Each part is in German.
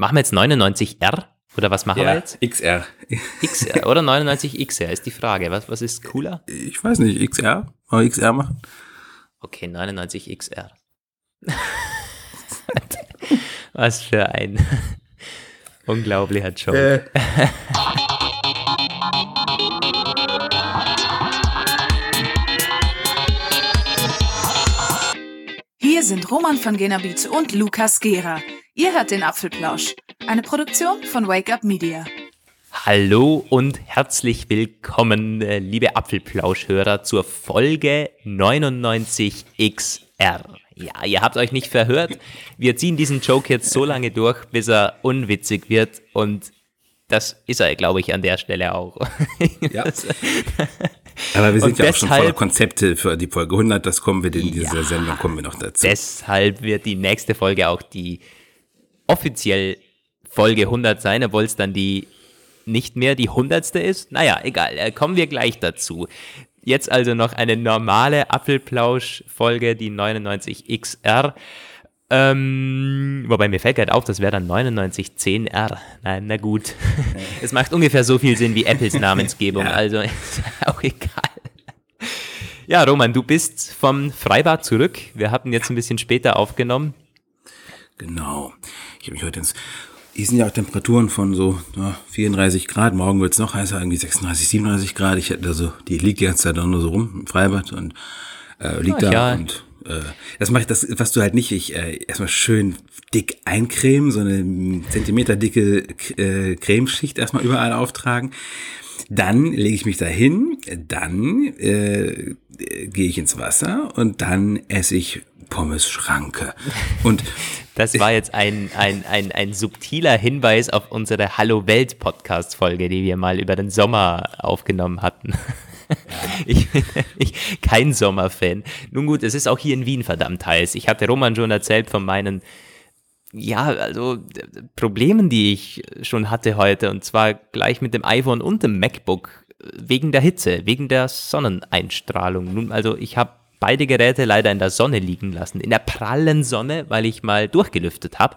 Machen wir jetzt 99R? Oder was machen ja, wir jetzt? XR. XR oder 99XR ist die Frage. Was, was ist cooler? Ich weiß nicht, XR? Wollen wir XR machen? Okay, 99XR. was für ein unglaublicher Joke. Äh. Hier sind Roman von Genabit und Lukas Gera. Ihr hört den Apfelplausch, eine Produktion von Wake Up Media. Hallo und herzlich willkommen, äh, liebe Apfelplauschhörer, zur Folge 99XR. Ja, ihr habt euch nicht verhört. Wir ziehen diesen Joke jetzt so lange durch, bis er unwitzig wird und das ist er, glaube ich, an der Stelle auch. Ja. Aber wir sind und ja deshalb, auch schon voller Konzepte für die Folge 100, das kommen wir in dieser ja, Sendung, kommen wir noch dazu. Deshalb wird die nächste Folge auch die offiziell Folge 100 sein, obwohl es dann die nicht mehr die 100. ist. Naja, egal, äh, kommen wir gleich dazu. Jetzt also noch eine normale Apfelplausch-Folge, die 99XR. Ähm, wobei mir fällt gerade auf, das wäre dann 9910R. Nein, na gut. es macht ungefähr so viel Sinn wie Apples Namensgebung, ja. also ist auch egal. Ja, Roman, du bist vom Freibad zurück. Wir hatten jetzt ein bisschen später aufgenommen. Genau. Ich habe mich heute ins. Hier sind ja auch Temperaturen von so ja, 34 Grad. Morgen wird es noch heißer, irgendwie 36, 37 Grad. Ich hätte also, die liegt die ganze Zeit nur so rum im Freibad und äh, liegt Ach, da ja. und äh, das mache ich, das, was du halt nicht, ich äh, erstmal schön dick eincremen, so eine Zentimeter dicke äh, Cremeschicht erstmal überall auftragen. Dann lege ich mich dahin, dann äh, gehe ich ins Wasser und dann esse ich Pommes Schranke. Und das war jetzt ein, ein, ein, ein subtiler Hinweis auf unsere Hallo Welt Podcast Folge, die wir mal über den Sommer aufgenommen hatten. ich bin nämlich kein Sommerfan. Nun gut, es ist auch hier in Wien verdammt heiß. Ich hatte Roman schon erzählt von meinen, ja, also Problemen, die ich schon hatte heute. Und zwar gleich mit dem iPhone und dem MacBook. Wegen der Hitze, wegen der Sonneneinstrahlung. Nun, also ich habe beide Geräte leider in der Sonne liegen lassen. In der prallen Sonne, weil ich mal durchgelüftet habe.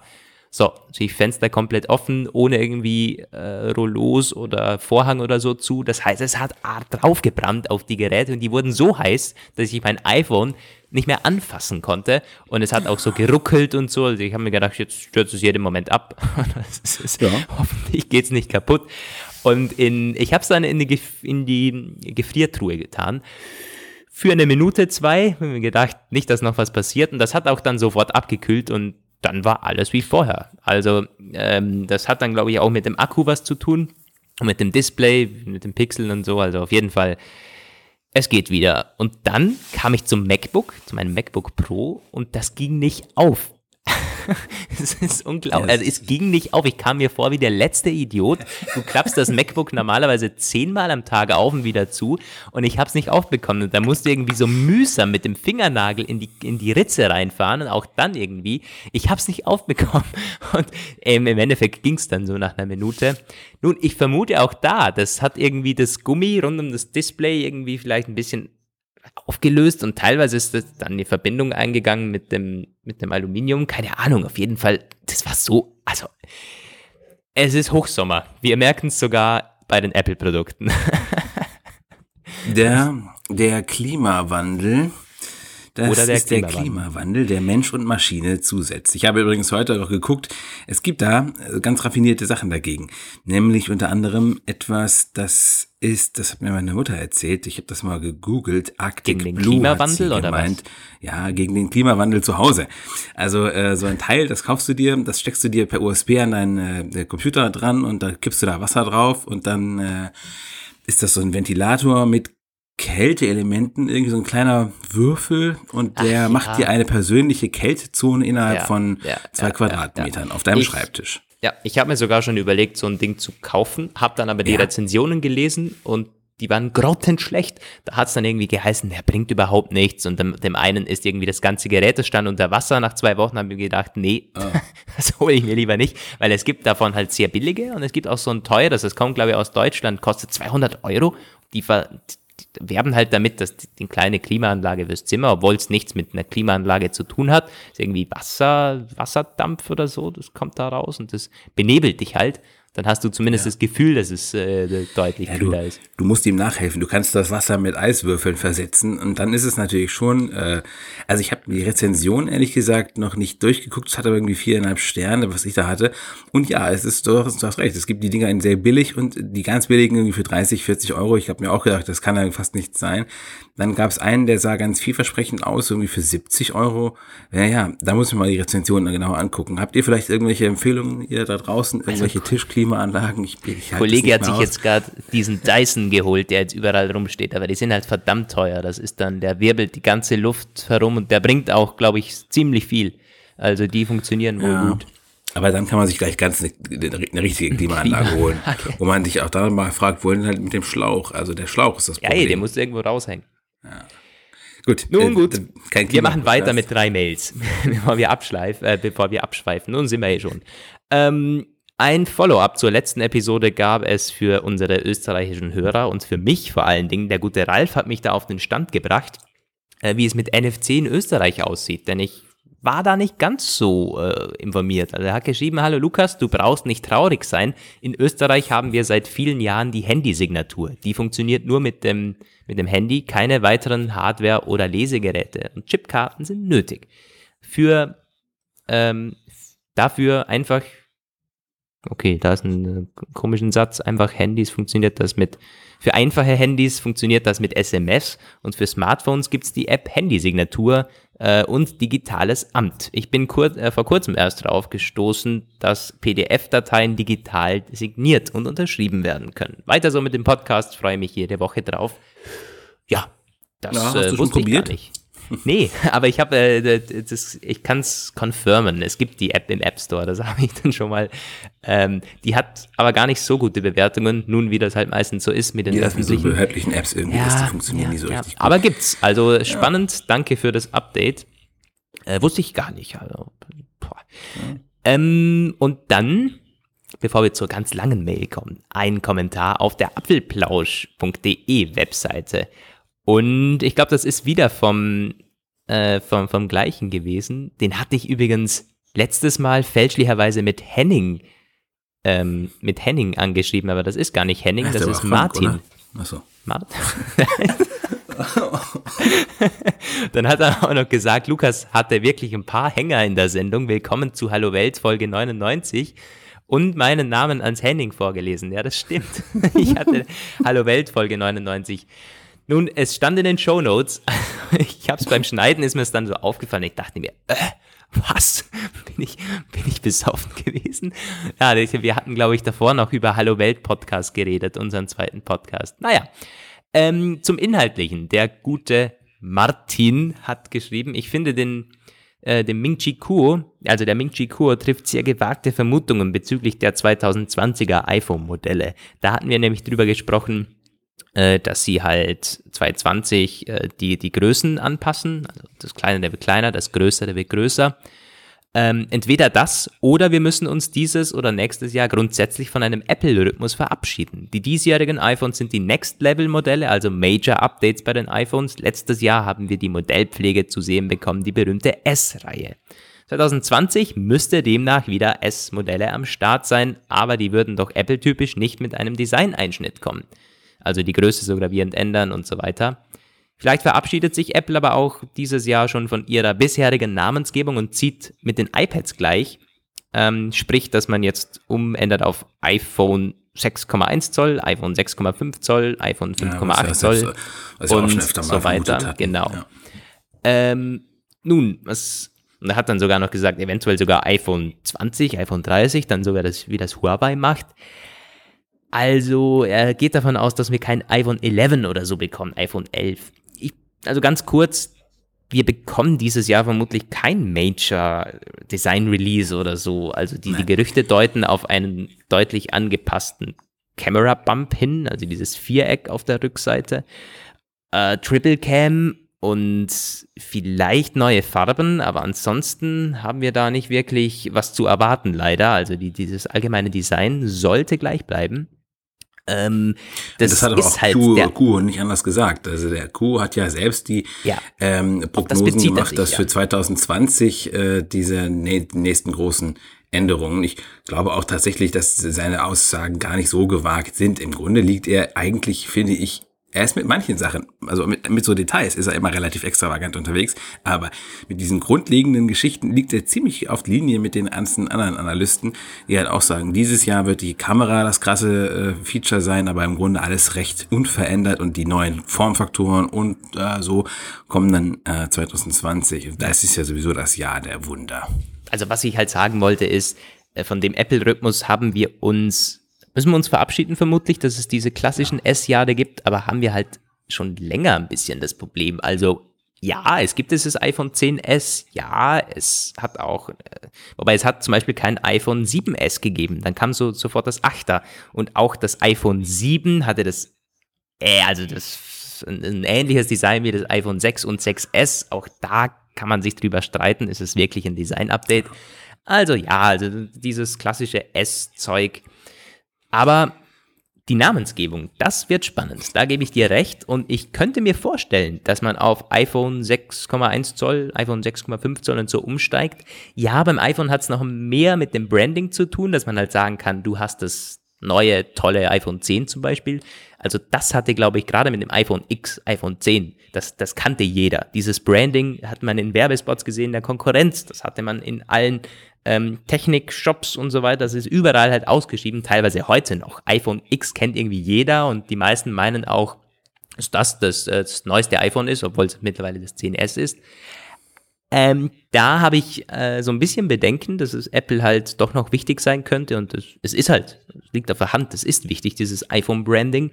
So, natürlich Fenster komplett offen, ohne irgendwie äh, Rollos oder Vorhang oder so zu. Das heißt, es hat draufgebrannt auf die Geräte und die wurden so heiß, dass ich mein iPhone nicht mehr anfassen konnte. Und es hat auch so geruckelt und so. Also ich habe mir gedacht, jetzt stürzt es jeden Moment ab. ist, ja. Hoffentlich geht's nicht kaputt. Und in, ich habe es dann in die, in die Gefriertruhe getan für eine Minute, zwei. Wir gedacht, nicht, dass noch was passiert. Und das hat auch dann sofort abgekühlt und dann war alles wie vorher. Also ähm, das hat dann, glaube ich, auch mit dem Akku was zu tun, mit dem Display, mit den Pixeln und so. Also auf jeden Fall, es geht wieder. Und dann kam ich zum MacBook, zu meinem MacBook Pro und das ging nicht auf. es ist unglaublich. Also es ging nicht auf. Ich kam mir vor wie der letzte Idiot. Du klappst das MacBook normalerweise zehnmal am Tag auf und wieder zu und ich habe es nicht aufbekommen. Und da musst du irgendwie so mühsam mit dem Fingernagel in die, in die Ritze reinfahren und auch dann irgendwie. Ich habe es nicht aufbekommen. Und ähm, im Endeffekt ging es dann so nach einer Minute. Nun, ich vermute auch da, das hat irgendwie das Gummi rund um das Display irgendwie vielleicht ein bisschen aufgelöst und teilweise ist das dann die Verbindung eingegangen mit dem, mit dem Aluminium. Keine Ahnung, auf jeden Fall, das war so, also, es ist Hochsommer. Wir merken es sogar bei den Apple-Produkten. der, der Klimawandel das Oder der ist der Klimawandel, der Mensch und Maschine zusetzt. Ich habe übrigens heute noch geguckt, es gibt da äh, ganz raffinierte Sachen dagegen. Nämlich unter anderem etwas, das ist, das hat mir meine Mutter erzählt, ich habe das mal gegoogelt, Arctic gegen den Blue Klimawandel oder gemeint. was? Ja, gegen den Klimawandel zu Hause. Also äh, so ein Teil, das kaufst du dir, das steckst du dir per USB an deinen äh, Computer dran und da kippst du da Wasser drauf und dann äh, ist das so ein Ventilator mit Kälteelementen, irgendwie so ein kleiner Würfel und der Ach, macht ja. dir eine persönliche Kältezone innerhalb ja, von ja, zwei Quadratmetern auf deinem ich, Schreibtisch. Ja, ich habe mir sogar schon überlegt, so ein Ding zu kaufen, habe dann aber die Rezensionen gelesen und die waren grottenschlecht. Da hat es dann irgendwie geheißen, der bringt überhaupt nichts. Und dem, dem einen ist irgendwie das ganze Gerätestand unter Wasser. Nach zwei Wochen haben wir gedacht, nee, oh. das hole ich mir lieber nicht. Weil es gibt davon halt sehr billige und es gibt auch so ein teures, das kommt glaube ich aus Deutschland, kostet 200 Euro. Die, werben halt damit, dass die, die kleine Klimaanlage fürs Zimmer, obwohl es nichts mit einer Klimaanlage zu tun hat, ist irgendwie Wasser, Wasserdampf oder so, das kommt da raus und das benebelt dich halt dann hast du zumindest ja. das Gefühl, dass es äh, deutlich ja, kühler du, ist. Du musst ihm nachhelfen. Du kannst das Wasser mit Eiswürfeln versetzen und dann ist es natürlich schon, äh, also ich habe die Rezension ehrlich gesagt noch nicht durchgeguckt, es hat aber irgendwie viereinhalb Sterne, was ich da hatte. Und ja, es ist, du hast, du hast recht, es gibt die Dinger in sehr billig und die ganz billigen irgendwie für 30, 40 Euro. Ich habe mir auch gedacht, das kann ja fast nichts sein. Dann gab es einen, der sah ganz vielversprechend aus, irgendwie für 70 Euro. Naja, da muss man mal die Rezension genau angucken. Habt ihr vielleicht irgendwelche Empfehlungen, ihr da draußen, also irgendwelche also, Tischklimaanlagen? Ich, ich Kollege hat sich aus. jetzt gerade diesen Dyson geholt, der jetzt überall rumsteht, aber die sind halt verdammt teuer. Das ist dann, der wirbelt die ganze Luft herum und der bringt auch, glaube ich, ziemlich viel. Also die funktionieren wohl ja. gut. Aber dann kann man sich gleich ganz eine, eine richtige Klimaanlage holen, okay. wo man sich auch dann mal fragt, wohin halt mit dem Schlauch. Also der Schlauch ist das Problem. Ja, ey, der muss irgendwo raushängen. Ja. Gut. Nun äh, gut. wir machen weiter mit drei Mails, bevor wir abschleifen, äh, bevor wir abschweifen. Nun sind wir hier schon. Ähm, ein Follow-up zur letzten Episode gab es für unsere österreichischen Hörer und für mich vor allen Dingen. Der gute Ralf hat mich da auf den Stand gebracht, äh, wie es mit NFC in Österreich aussieht. Denn ich war da nicht ganz so äh, informiert. Also er hat geschrieben, hallo Lukas, du brauchst nicht traurig sein. In Österreich haben wir seit vielen Jahren die Handysignatur. Die funktioniert nur mit dem, mit dem Handy, keine weiteren Hardware- oder Lesegeräte. Und Chipkarten sind nötig. Für ähm, dafür einfach, okay, da ist ein äh, komischen Satz, einfach Handys funktioniert das mit für einfache Handys funktioniert das mit SMS und für Smartphones gibt's die App Handysignatur äh, und digitales Amt. Ich bin kur äh, vor kurzem erst darauf gestoßen, dass PDF-Dateien digital signiert und unterschrieben werden können. Weiter so mit dem Podcast, freue mich jede Woche drauf. Ja, das ja, äh, wusste ich gar nicht. Nee, aber ich habe, äh, ich kann es confirmen. Es gibt die App im App Store, das habe ich dann schon mal. Ähm, die hat aber gar nicht so gute Bewertungen, nun wie das halt meistens so ist mit den ja, öffentlichen. So behördlichen Apps irgendwie, ja, das, die funktionieren ja, nicht so ja. richtig gut. Aber gibt's. Also spannend, danke für das Update. Äh, wusste ich gar nicht. Also, ähm, und dann bevor wir zur ganz langen Mail kommen, ein Kommentar auf der apfelplausch.de Webseite. Und ich glaube, das ist wieder vom, äh, vom, vom gleichen gewesen. Den hatte ich übrigens letztes Mal fälschlicherweise mit Henning, ähm, mit Henning angeschrieben, aber das ist gar nicht Henning, das, das ist Martin. Achso. Martin? Dann hat er auch noch gesagt, Lukas hatte wirklich ein paar Hänger in der Sendung. Willkommen zu Hallo Welt Folge 99 und meinen Namen ans Henning vorgelesen. Ja, das stimmt. Ich hatte Hallo Welt Folge 99. Nun, es stand in den Show Notes. ich habe es beim Schneiden, ist mir es dann so aufgefallen. Ich dachte mir, äh, was? Bin ich, bin ich besoffen gewesen? Ja, wir hatten, glaube ich, davor noch über Hallo Welt Podcast geredet, unseren zweiten Podcast. Naja, ähm, zum Inhaltlichen. Der gute Martin hat geschrieben, ich finde den, äh, den Ming Chi Kuo, also der Ming Chi Kuo trifft sehr gewagte Vermutungen bezüglich der 2020er iPhone-Modelle. Da hatten wir nämlich drüber gesprochen, dass sie halt 220 äh, die, die Größen anpassen. Also das Kleine wird kleiner, das Größere wird größer. Ähm, entweder das oder wir müssen uns dieses oder nächstes Jahr grundsätzlich von einem Apple-Rhythmus verabschieden. Die diesjährigen iPhones sind die Next-Level-Modelle, also Major-Updates bei den iPhones. Letztes Jahr haben wir die Modellpflege zu sehen bekommen, die berühmte S-Reihe. 2020 müsste demnach wieder S-Modelle am Start sein, aber die würden doch Apple-typisch nicht mit einem Design-Einschnitt kommen also die Größe so gravierend ändern und so weiter. Vielleicht verabschiedet sich Apple aber auch dieses Jahr schon von ihrer bisherigen Namensgebung und zieht mit den iPads gleich. Ähm, sprich, dass man jetzt umändert auf iPhone 6,1 Zoll, iPhone 6,5 Zoll, iPhone 5,8 ja, Zoll was und so weiter. Genau. Ja. Ähm, nun, was, und er hat dann sogar noch gesagt, eventuell sogar iPhone 20, iPhone 30, dann sogar das, wie das Huawei macht. Also er geht davon aus, dass wir kein iPhone 11 oder so bekommen, iPhone 11. Ich, also ganz kurz, wir bekommen dieses Jahr vermutlich kein Major Design Release oder so. Also die, die Gerüchte deuten auf einen deutlich angepassten Camera Bump hin, also dieses Viereck auf der Rückseite. Äh, Triple Cam und vielleicht neue Farben, aber ansonsten haben wir da nicht wirklich was zu erwarten, leider. Also die, dieses allgemeine Design sollte gleich bleiben. Ähm, das, das hat ist auch halt Kuh, der, Kuh nicht anders gesagt. Also der Kuh hat ja selbst die Ja. ähm, Prognosen er gemacht, sich, dass ja. für 2020 äh, diese nä nächsten großen Änderungen. Ich glaube auch tatsächlich, dass seine Aussagen gar nicht so gewagt sind. Im Grunde liegt er eigentlich, finde ich, er ist mit manchen Sachen, also mit, mit so Details ist er immer relativ extravagant unterwegs, aber mit diesen grundlegenden Geschichten liegt er ziemlich auf Linie mit den ganzen anderen Analysten, die halt auch sagen, dieses Jahr wird die Kamera das krasse äh, Feature sein, aber im Grunde alles recht unverändert und die neuen Formfaktoren und äh, so kommen dann äh, 2020. Und das ist ja sowieso das Jahr der Wunder. also was ich halt sagen wollte ist, äh, von dem Apple-Rhythmus haben wir uns, müssen wir uns verabschieden vermutlich, dass es diese klassischen S-Jahre gibt, aber haben wir halt schon länger ein bisschen das Problem. Also ja, es gibt dieses iPhone 10s, ja, es hat auch, äh, wobei es hat zum Beispiel kein iPhone 7s gegeben, dann kam so sofort das 8er und auch das iPhone 7 hatte das, äh, also das ein, ein ähnliches Design wie das iPhone 6 und 6s, auch da kann man sich drüber streiten, ist es wirklich ein Design-Update? Also ja, also dieses klassische S-Zeug. Aber die Namensgebung, das wird spannend. Da gebe ich dir recht. Und ich könnte mir vorstellen, dass man auf iPhone 6,1 Zoll, iPhone 6,5 Zoll und so umsteigt. Ja, beim iPhone hat es noch mehr mit dem Branding zu tun, dass man halt sagen kann, du hast das neue, tolle iPhone 10 zum Beispiel. Also das hatte, glaube ich, gerade mit dem iPhone X, iPhone 10, das, das kannte jeder. Dieses Branding hat man in Werbespots gesehen, der Konkurrenz. Das hatte man in allen ähm, Technik-Shops und so weiter. Das ist überall halt ausgeschrieben, teilweise heute noch. iPhone X kennt irgendwie jeder und die meisten meinen auch, dass das das, äh, das neueste iPhone ist, obwohl es mittlerweile das 10S ist. Ähm, da habe ich äh, so ein bisschen Bedenken, dass es Apple halt doch noch wichtig sein könnte und es, es ist halt, es liegt auf der Hand, es ist wichtig, dieses iPhone-Branding.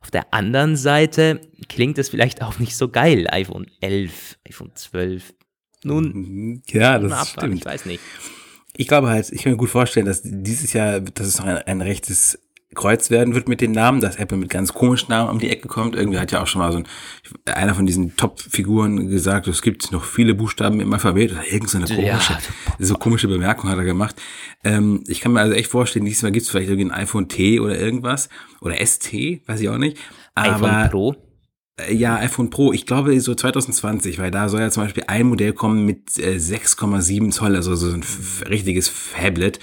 Auf der anderen Seite klingt es vielleicht auch nicht so geil, iPhone 11, iPhone 12. Nun, Ja, mal das stimmt. ich weiß nicht. Ich glaube halt, ich kann mir gut vorstellen, dass dieses Jahr, dass es noch ein, ein rechtes Kreuz werden wird mit den Namen, dass Apple mit ganz komischen Namen um die Ecke kommt. Irgendwie hat ja auch schon mal so ein, einer von diesen Top-Figuren gesagt, es gibt noch viele Buchstaben im Alphabet oder irgend so eine komische, Ja. so komische Bemerkung hat er gemacht. Ähm, ich kann mir also echt vorstellen, diesmal gibt es vielleicht irgendwie ein iPhone T oder irgendwas oder ST, weiß ich auch nicht. Aber iPhone Pro. Äh, Ja, iPhone Pro, ich glaube so 2020, weil da soll ja zum Beispiel ein Modell kommen mit äh, 6,7 Zoll, also so ein richtiges Phablet.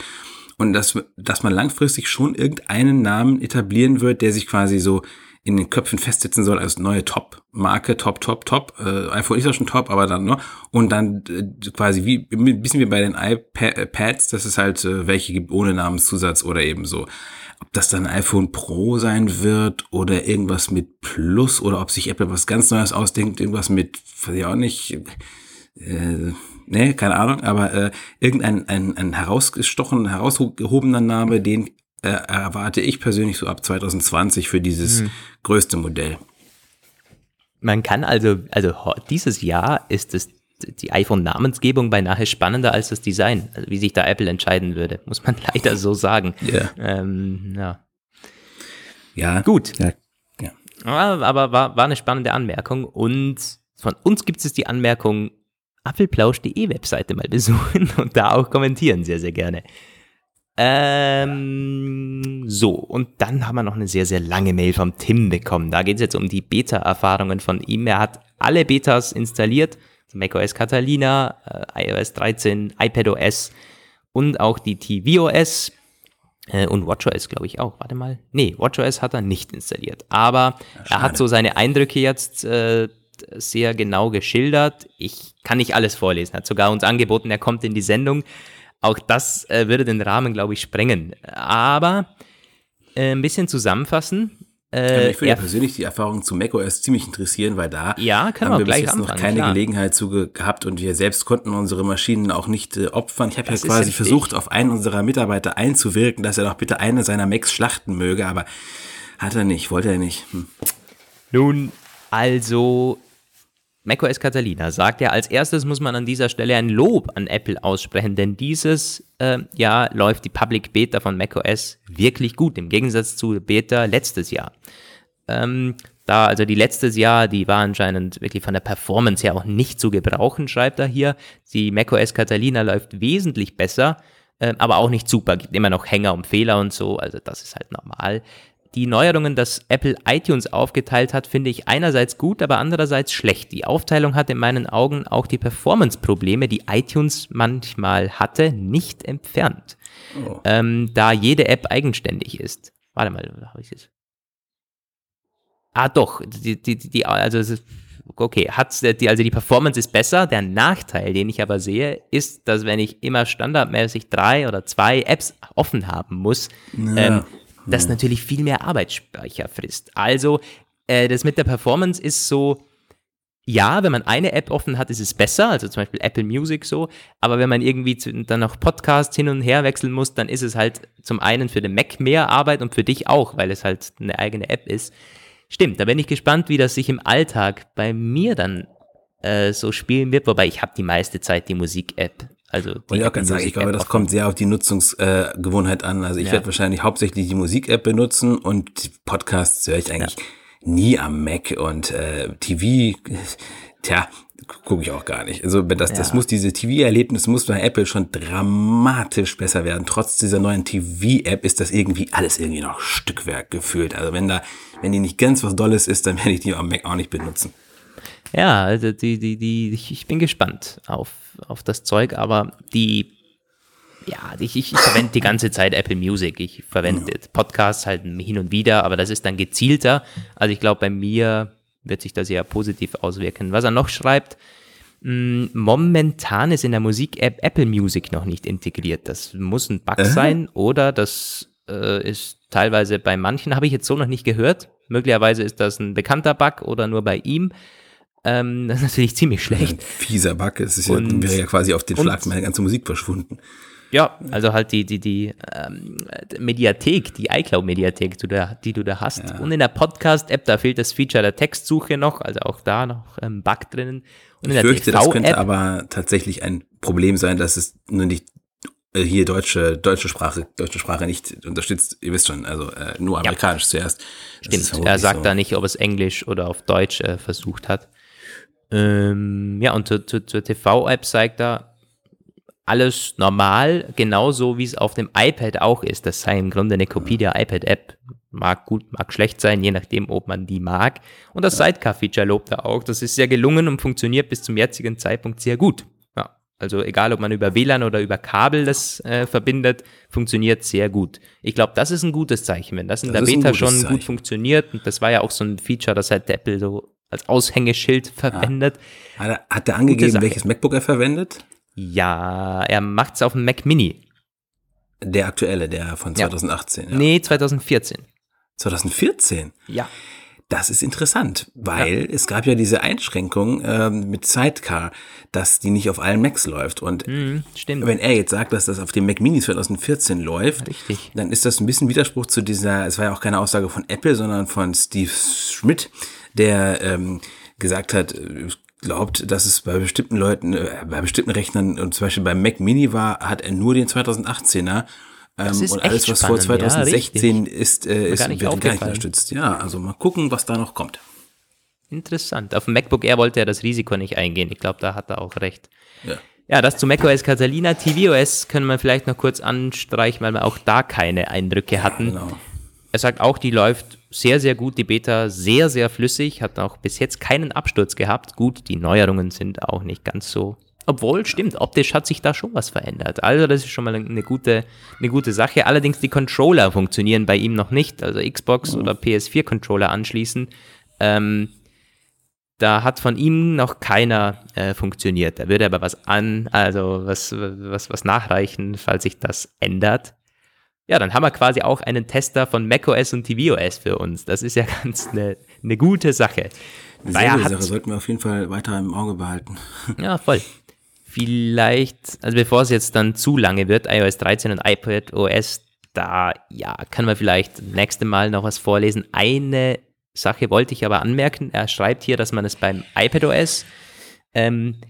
Und dass, dass man langfristig schon irgendeinen Namen etablieren wird, der sich quasi so in den Köpfen festsetzen soll als neue Top-Marke, Top, Top, Top. Äh, iPhone ist ja schon top, aber dann nur. Und dann äh, quasi wie ein bisschen wie bei den iPads, dass es halt äh, welche gibt ohne Namenszusatz oder eben so. Ob das dann iPhone Pro sein wird oder irgendwas mit Plus oder ob sich Apple was ganz Neues ausdenkt, irgendwas mit, weiß ich auch nicht, äh, ne, keine Ahnung, aber äh, irgendein ein, ein herausgestochen, herausgehobener Name, den äh, erwarte ich persönlich so ab 2020 für dieses größte Modell. Man kann also, also dieses Jahr ist es die iPhone-Namensgebung beinahe spannender als das Design. Also wie sich da Apple entscheiden würde, muss man leider so sagen. Ja. Ähm, ja. Ja, Gut. Ja, ja. Aber, aber war, war eine spannende Anmerkung. Und von uns gibt es die Anmerkung, apfelplausch.de Webseite mal besuchen und da auch kommentieren, sehr, sehr gerne. Ähm, so, und dann haben wir noch eine sehr, sehr lange Mail vom Tim bekommen. Da geht es jetzt um die Beta-Erfahrungen von ihm. Er hat alle Betas installiert, macOS Catalina, äh, iOS 13, iPadOS und auch die tvOS äh, und WatchOS, glaube ich, auch. Warte mal. Nee, WatchOS hat er nicht installiert. Aber er hat so seine Eindrücke jetzt äh, sehr genau geschildert. Ich kann nicht alles vorlesen. Er hat sogar uns angeboten, er kommt in die Sendung. Auch das äh, würde den Rahmen, glaube ich, sprengen. Aber ein bisschen zusammenfassen. Äh, mich würde ja er- persönlich die Erfahrung zu macOS ziemlich interessieren, weil da Ja, haben wir bis jetzt noch anfangen, keine klar. Gelegenheit zu ge gehabt und wir selbst konnten unsere Maschinen auch nicht äh, opfern. Ich habe ja quasi richtig. versucht, auf einen unserer Mitarbeiter einzuwirken, dass er doch bitte eine seiner Macs schlachten möge, aber hat er nicht, wollte er nicht. Hm. Nun, also macOS Catalina sagt ja, als erstes muss man an dieser Stelle ein Lob an Apple aussprechen, denn dieses äh, Jahr läuft die Public Beta von macOS wirklich gut, im Gegensatz zu Beta letztes Jahr. Ähm, da, also die letztes Jahr, die war anscheinend wirklich von der Performance her auch nicht zu gebrauchen, schreibt er hier. Die macOS Catalina läuft wesentlich besser, äh, aber auch nicht super. Gibt immer noch Hänger und Fehler und so, also das ist halt normal. Die Neuerungen, dass Apple iTunes aufgeteilt hat, finde ich einerseits gut, aber andererseits schlecht. Die Aufteilung hat in meinen Augen auch die Performance-Probleme, die iTunes manchmal hatte, nicht entfernt. Oh. Ähm, da jede App eigenständig ist. Warte mal, da habe ich es. Ah, doch, die, die, die, also okay, hat's, die, also die Performance ist besser. Der Nachteil, den ich aber sehe, ist, dass wenn ich immer standardmäßig drei oder zwei Apps offen haben muss, ja. ähm, das ja. natürlich viel mehr Arbeitsspeicher frisst. Also äh, das mit der Performance ist so, ja, wenn man eine App offen hat, ist es besser, also zum Beispiel Apple Music so, aber wenn man irgendwie zu, dann noch Podcasts hin und her wechseln muss, dann ist es halt zum einen für den Mac mehr Arbeit und für dich auch, weil es halt eine eigene App ist. Stimmt, da bin ich gespannt, wie das sich im Alltag bei mir dann äh, so spielen wird, wobei ich habe die meiste Zeit die Musik-App. Also Wollte ich auch ganz sagen, ich glaube, das kommt sehr auf die Nutzungsgewohnheit äh, an. Also ich ja. werde wahrscheinlich hauptsächlich die Musik-App benutzen und Podcasts höre ich eigentlich ja. nie am Mac und äh, TV, tja, gucke ich auch gar nicht. Also das, ja. das muss diese TV-Erlebnis muss bei Apple schon dramatisch besser werden. Trotz dieser neuen TV-App ist das irgendwie alles irgendwie noch Stückwerk gefühlt. Also wenn da, wenn die nicht ganz was Dolles ist, dann werde ich die am Mac auch nicht benutzen. Ja, also die, die, die, ich bin gespannt auf, auf das Zeug, aber die, ja, ich, ich, ich verwende die ganze Zeit Apple Music. Ich verwende ja. Podcasts halt hin und wieder, aber das ist dann gezielter. Also ich glaube, bei mir wird sich das ja positiv auswirken. Was er noch schreibt, mm, momentan ist in der Musik-App Apple Music noch nicht integriert. Das muss ein Bug äh? sein oder das äh, ist teilweise bei manchen, habe ich jetzt so noch nicht gehört. Möglicherweise ist das ein bekannter Bug oder nur bei ihm. Ähm, das ist natürlich ziemlich schlecht. Ein fieser Bug. Es ist ja, wäre ja quasi auf den Schlag meine ganze Musik verschwunden. Ja, also halt die, die, die ähm, Mediathek, die iCloud-Mediathek, die du da hast. Ja. Und in der Podcast-App, da fehlt das Feature der Textsuche noch, also auch da noch ein ähm, Bug drinnen. Und ich fürchte, das könnte aber tatsächlich ein Problem sein, dass es nur nicht äh, hier deutsche deutsche Sprache deutsche Sprache nicht unterstützt. Ihr wisst schon, also äh, nur amerikanisch ja. zuerst. Das Stimmt. Er sagt so. da nicht, ob es Englisch oder auf Deutsch äh, versucht hat. Ähm, ja, und zur, zur, zur TV-App zeigt er alles normal, genauso wie es auf dem iPad auch ist. Das sei im Grunde eine Kopie der iPad-App. Mag gut, mag schlecht sein, je nachdem, ob man die mag. Und das Sidecar-Feature lobt er auch. Das ist sehr gelungen und funktioniert bis zum jetzigen Zeitpunkt sehr gut. Ja, also egal, ob man über WLAN oder über Kabel das äh, verbindet, funktioniert sehr gut. Ich glaube, das ist ein gutes Zeichen, wenn das in das der Beta schon Zeichen. gut funktioniert. Und das war ja auch so ein Feature, das halt Apple so als Aushängeschild verwendet. Ja. Hat, er, hat er angegeben, welches MacBook er verwendet? Ja, er macht es auf dem Mac Mini. Der aktuelle, der von 2018. Ja. Ja. Nee, 2014. 2014? Ja. Das ist interessant, weil ja. es gab ja diese Einschränkung ähm, mit Sidecar, dass die nicht auf allen Macs läuft. Und mm, wenn er jetzt sagt, dass das auf dem Mac Mini 2014 läuft, Richtig. dann ist das ein bisschen Widerspruch zu dieser, es war ja auch keine Aussage von Apple, sondern von Steve Schmidt, der ähm, gesagt hat, äh, glaubt, dass es bei bestimmten Leuten, äh, bei bestimmten Rechnern, und zum Beispiel beim Mac Mini war, hat er nur den 2018er. Ähm, und alles, was spannend. vor 2016 ja, ist, äh, ist, gar nicht wird gar nicht unterstützt. Ja, also mal gucken, was da noch kommt. Interessant. Auf dem MacBook Air wollte er das Risiko nicht eingehen. Ich glaube, da hat er auch recht. Ja. Ja, das zu macOS Catalina. tvOS können wir vielleicht noch kurz anstreichen, weil wir auch da keine Eindrücke hatten. Ja, genau. Er sagt auch, die läuft sehr, sehr gut, die Beta sehr, sehr flüssig, hat auch bis jetzt keinen Absturz gehabt. Gut, die Neuerungen sind auch nicht ganz so. Obwohl, stimmt, optisch hat sich da schon was verändert. Also, das ist schon mal eine gute, eine gute Sache. Allerdings, die Controller funktionieren bei ihm noch nicht. Also, Xbox oder PS4-Controller anschließen. Ähm, da hat von ihm noch keiner äh, funktioniert. Da würde aber was an, also was, was, was nachreichen, falls sich das ändert. Ja, dann haben wir quasi auch einen Tester von macOS und tvOS für uns. Das ist ja ganz eine, eine gute Sache. Eine sehr gute Sache sollten wir auf jeden Fall weiter im Auge behalten. Ja, voll. Vielleicht, also bevor es jetzt dann zu lange wird, iOS 13 und iPadOS, da ja, können wir vielleicht nächste Mal noch was vorlesen. Eine Sache wollte ich aber anmerken. Er schreibt hier, dass man es beim iPadOS ähm,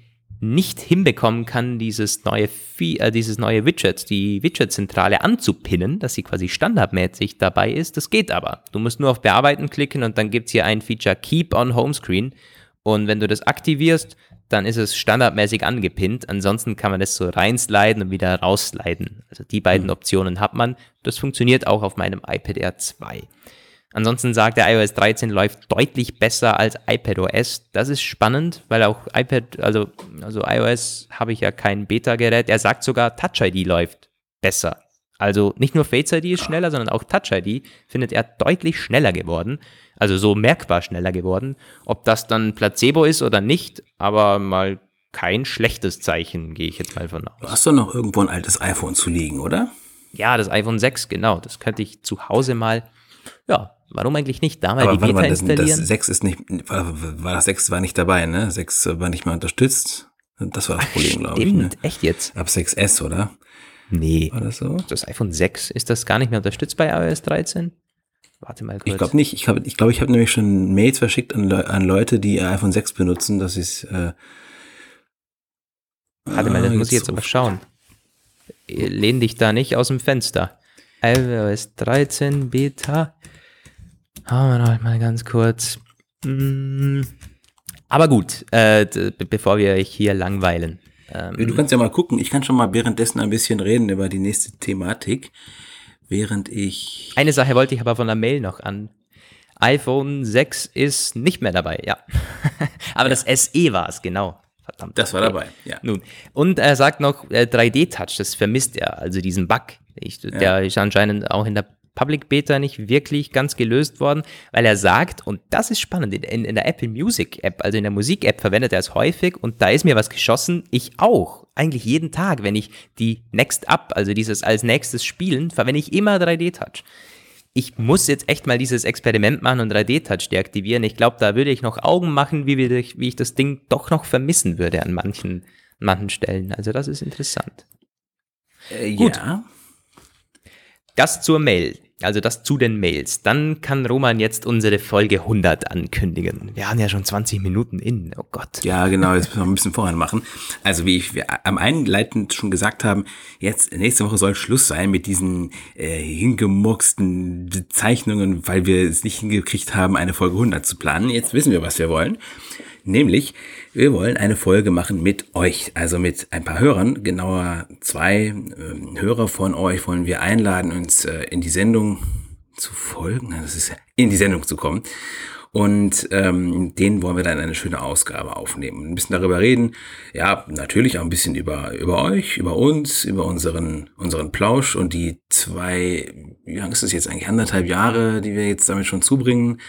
nicht hinbekommen kann, dieses neue, äh, dieses neue Widget, die Widget-Zentrale anzupinnen, dass sie quasi standardmäßig dabei ist. Das geht aber. Du musst nur auf Bearbeiten klicken und dann gibt es hier ein Feature Keep on Homescreen. Und wenn du das aktivierst, dann ist es standardmäßig angepinnt. Ansonsten kann man das so reinsliden und wieder raussliden. Also die beiden mhm. Optionen hat man. Das funktioniert auch auf meinem iPad Air 2. Ansonsten sagt er, iOS 13 läuft deutlich besser als iPadOS. Das ist spannend, weil auch iPad, also, also iOS habe ich ja kein Beta-Gerät. Er sagt sogar, Touch ID läuft besser. Also nicht nur Face ID ist schneller, sondern auch Touch ID findet er deutlich schneller geworden. Also so merkbar schneller geworden. Ob das dann Placebo ist oder nicht, aber mal kein schlechtes Zeichen, gehe ich jetzt mal von aus. Du hast doch noch irgendwo ein altes iPhone zu liegen, oder? Ja, das iPhone 6, genau. Das könnte ich zu Hause mal, ja, warum eigentlich nicht da mal Aber die Beta mal, das, installieren? Das 6 ist nicht, war, war das 6 war nicht dabei, ne? 6 war nicht mal unterstützt. Das war das Problem, glaube ich. Ne? echt jetzt? Ab 6S, oder? Nee. War das so? Das iPhone 6, ist das gar nicht mehr unterstützt bei iOS 13? Warte mal kurz. Ich glaube nicht. Ich glaube, ich, glaub, ich habe nämlich schon Mails verschickt an, Le an Leute, die iPhone 6 benutzen, dass es äh, Warte mal, das ah, muss ich jetzt aber schauen. Lehn dich da nicht aus dem Fenster. iOS 13 Beta. Haben wir noch mal ganz kurz. Hm. Aber gut, äh, bevor wir euch hier langweilen. Ähm, du kannst ja mal gucken. Ich kann schon mal währenddessen ein bisschen reden über die nächste Thematik. Während ich. Eine Sache wollte ich aber von der Mail noch an. iPhone 6 ist nicht mehr dabei, ja. aber ja. das SE war es, genau. Verdammt. Das war dabei, ja. Nun, und er sagt noch, äh, 3D-Touch, das vermisst er, also diesen Bug. Ich, ja. Der ist anscheinend auch in der Public Beta nicht wirklich ganz gelöst worden, weil er sagt, und das ist spannend, in, in der Apple Music App, also in der Musik-App verwendet er es häufig und da ist mir was geschossen, ich auch. Eigentlich jeden Tag, wenn ich die Next Up, also dieses als nächstes Spielen, verwende ich immer 3D-Touch ich muss jetzt echt mal dieses Experiment machen und 3D-Touch deaktivieren. Ich glaube, da würde ich noch Augen machen, wie, wir, wie ich das Ding doch noch vermissen würde an manchen, manchen Stellen. Also das ist interessant. Äh, Gut. Ja. Das zur Mail. Also das zu den Mails. Dann kann Roman jetzt unsere Folge 100 ankündigen. Wir haben ja schon 20 Minuten in. Oh Gott. Ja, genau. Jetzt müssen wir ein bisschen voran machen. Also wie ich, wir am Einleitend schon gesagt haben, jetzt nächste Woche soll Schluss sein mit diesen äh, hingemurksten Zeichnungen, weil wir es nicht hingekriegt haben, eine Folge 100 zu planen. Jetzt wissen wir, was wir wollen. Nämlich, wir wollen eine Folge machen mit euch, also mit ein paar Hörern, genauer zwei äh, Hörer von euch wollen wir einladen, uns äh, in die Sendung zu folgen, das ist in die Sendung zu kommen. Und ähm, den wollen wir dann eine schöne Ausgabe aufnehmen. Ein bisschen darüber reden. Ja, natürlich auch ein bisschen über, über euch, über uns, über unseren, unseren Plausch und die zwei, wie lang ist es jetzt eigentlich, anderthalb Jahre, die wir jetzt damit schon zubringen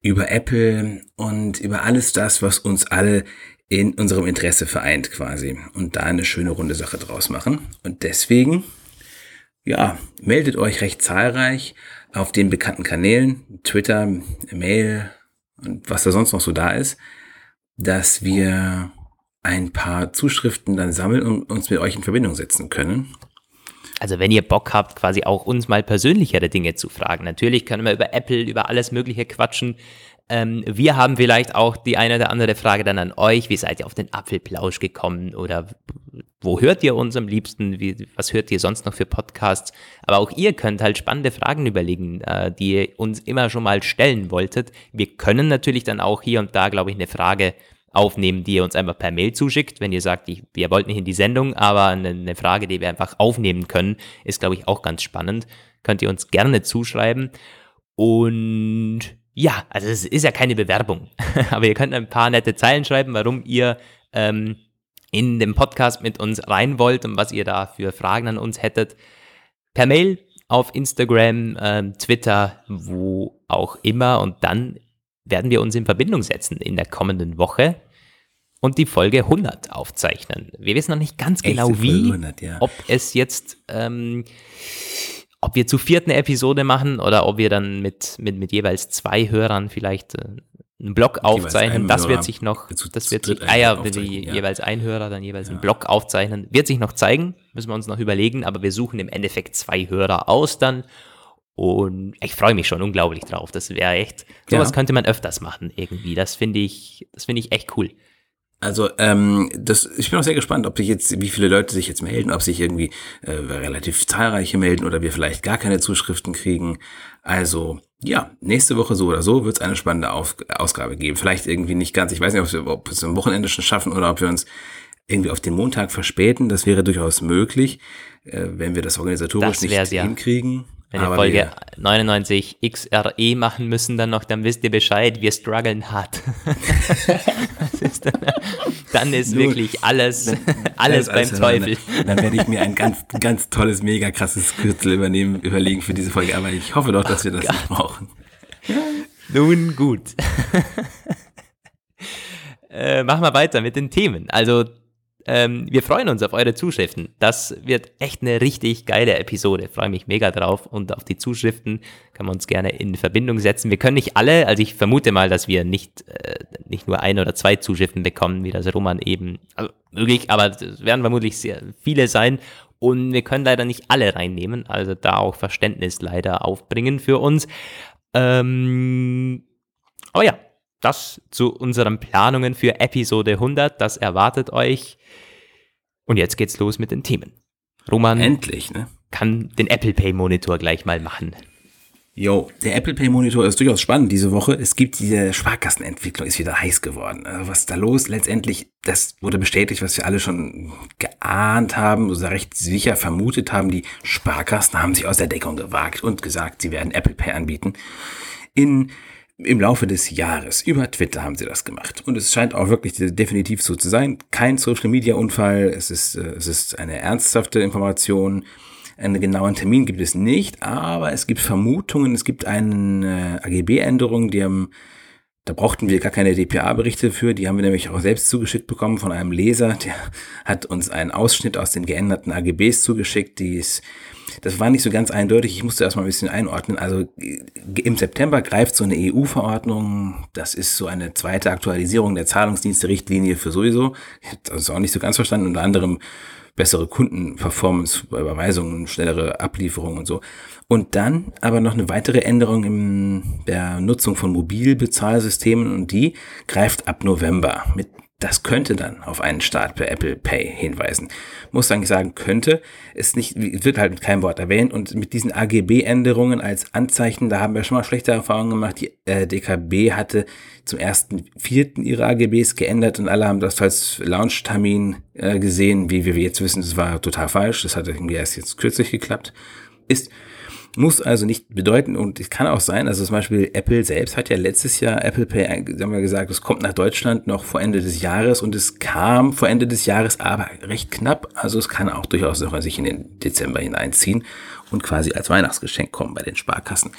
über Apple und über alles das, was uns alle in unserem Interesse vereint quasi und da eine schöne runde Sache draus machen. Und deswegen, ja, meldet euch recht zahlreich auf den bekannten Kanälen, Twitter, Mail und was da sonst noch so da ist, dass wir ein paar Zuschriften dann sammeln und uns mit euch in Verbindung setzen können. Also wenn ihr Bock habt, quasi auch uns mal persönlichere Dinge zu fragen. Natürlich können wir über Apple, über alles Mögliche quatschen. Ähm, wir haben vielleicht auch die eine oder andere Frage dann an euch. Wie seid ihr auf den Apfelplausch gekommen? Oder wo hört ihr uns am liebsten? Wie, was hört ihr sonst noch für Podcasts? Aber auch ihr könnt halt spannende Fragen überlegen, äh, die ihr uns immer schon mal stellen wolltet. Wir können natürlich dann auch hier und da, glaube ich, eine Frage aufnehmen, die ihr uns einfach per Mail zuschickt. Wenn ihr sagt, ich, ihr wollt nicht in die Sendung, aber eine, eine Frage, die wir einfach aufnehmen können, ist, glaube ich, auch ganz spannend. Könnt ihr uns gerne zuschreiben. Und ja, also es ist ja keine Bewerbung, aber ihr könnt ein paar nette Zeilen schreiben, warum ihr ähm, in den Podcast mit uns rein wollt und was ihr da für Fragen an uns hättet. Per Mail, auf Instagram, ähm, Twitter, wo auch immer. Und dann werden wir uns in Verbindung setzen in der kommenden Woche und die Folge 100 aufzeichnen. Wir wissen noch nicht ganz genau wie, 100, ja. ob es jetzt, ähm, ob wir zu vierten Episode machen oder ob wir dann mit, mit, mit jeweils zwei Hörern vielleicht äh, einen Blog aufzeichnen. Das Hörer wird sich noch, das wird sich, ah ja, die, ja. jeweils ein Hörer, dann jeweils ja. einen Blog aufzeichnen. Wird sich noch zeigen, müssen wir uns noch überlegen, aber wir suchen im Endeffekt zwei Hörer aus dann und ich freue mich schon unglaublich drauf. Das wäre echt, sowas ja. könnte man öfters machen irgendwie. Das finde ich, das finde ich echt cool. Also ähm, das, ich bin auch sehr gespannt, ob sich jetzt, wie viele Leute sich jetzt melden, ob sich irgendwie äh, relativ zahlreiche melden oder wir vielleicht gar keine Zuschriften kriegen. Also ja, nächste Woche so oder so wird es eine spannende Auf Ausgabe geben. Vielleicht irgendwie nicht ganz. Ich weiß nicht, ob wir, ob wir es am Wochenende schon schaffen oder ob wir uns irgendwie auf den Montag verspäten. Das wäre durchaus möglich, äh, wenn wir das organisatorisch das nicht ja. hinkriegen. Wenn wir Aber Folge wir- 99 XRE machen müssen, dann noch, dann wisst ihr Bescheid, wir strugglen hart. Ist dann, dann ist Nun, wirklich alles, Da alles ist beim Teufel. Dann werde ich mir ein ganz, ganz tolles, mega krasses Kürzel übernehmen, überlegen für diese Folge. Aber ich hoffe doch, dass wir das nicht brauchen. Nun gut. äh, machen wir weiter mit den Themen. Also, ähm, wir freuen uns auf eure Zuschriften. Das wird echt eine richtig geile Episode. Freue mich mega drauf. Und auf die Zuschriften können wir uns gerne in Verbindung setzen. Wir können nicht alle, also ich vermute mal, dass wir nicht, äh, nicht nur ein oder zwei Zuschriften bekommen, wie das Roman eben, also möglich, aber es werden vermutlich sehr viele sein. Und wir können leider nicht alle reinnehmen, also da auch Verständnis leider aufbringen für uns. Ähm, aber ja, das zu unseren Planungen für Episode 100. Das erwartet euch. Und jetzt geht's los mit den Themen. Roman Endlich, ne? kann den Apple Pay Monitor gleich mal machen. Jo, der Apple Pay Monitor ist durchaus spannend diese Woche. Es gibt diese Sparkassenentwicklung, ist wieder heiß geworden. Also was ist da los? Letztendlich, das wurde bestätigt, was wir alle schon geahnt haben, oder recht sicher vermutet haben. Die Sparkassen haben sich aus der Deckung gewagt und gesagt, sie werden Apple Pay anbieten. In im Laufe des Jahres. Über Twitter haben sie das gemacht. Und es scheint auch wirklich definitiv so zu sein. Kein Social Media Unfall. Es ist, äh, es ist eine ernsthafte Information. Einen genauen Termin gibt es nicht, aber es gibt Vermutungen. Es gibt eine AGB-Änderung, die haben, da brauchten wir gar keine DPA-Berichte für. Die haben wir nämlich auch selbst zugeschickt bekommen von einem Leser. Der hat uns einen Ausschnitt aus den geänderten AGBs zugeschickt, die ist das war nicht so ganz eindeutig. Ich musste erstmal ein bisschen einordnen. Also im September greift so eine EU-Verordnung. Das ist so eine zweite Aktualisierung der Zahlungsdienste-Richtlinie für sowieso. Ich habe das auch nicht so ganz verstanden. Unter anderem bessere Kundenperformance bei Überweisungen, schnellere Ablieferung und so. Und dann aber noch eine weitere Änderung in der Nutzung von Mobilbezahlsystemen und die greift ab November mit das könnte dann auf einen Start per Apple Pay hinweisen. Muss eigentlich sagen, könnte. Es nicht, wird halt mit keinem Wort erwähnt und mit diesen AGB-Änderungen als Anzeichen, da haben wir schon mal schlechte Erfahrungen gemacht. Die äh, DKB hatte zum ersten Vierten ihre AGBs geändert und alle haben das als Launchtermin äh, gesehen. Wie wir jetzt wissen, das war total falsch. Das hat irgendwie erst jetzt kürzlich geklappt. Ist muss also nicht bedeuten und es kann auch sein, also zum Beispiel Apple selbst hat ja letztes Jahr Apple Pay, haben wir gesagt, es kommt nach Deutschland noch vor Ende des Jahres und es kam vor Ende des Jahres, aber recht knapp. Also es kann auch durchaus noch sich in den Dezember hineinziehen und quasi als Weihnachtsgeschenk kommen bei den Sparkassen.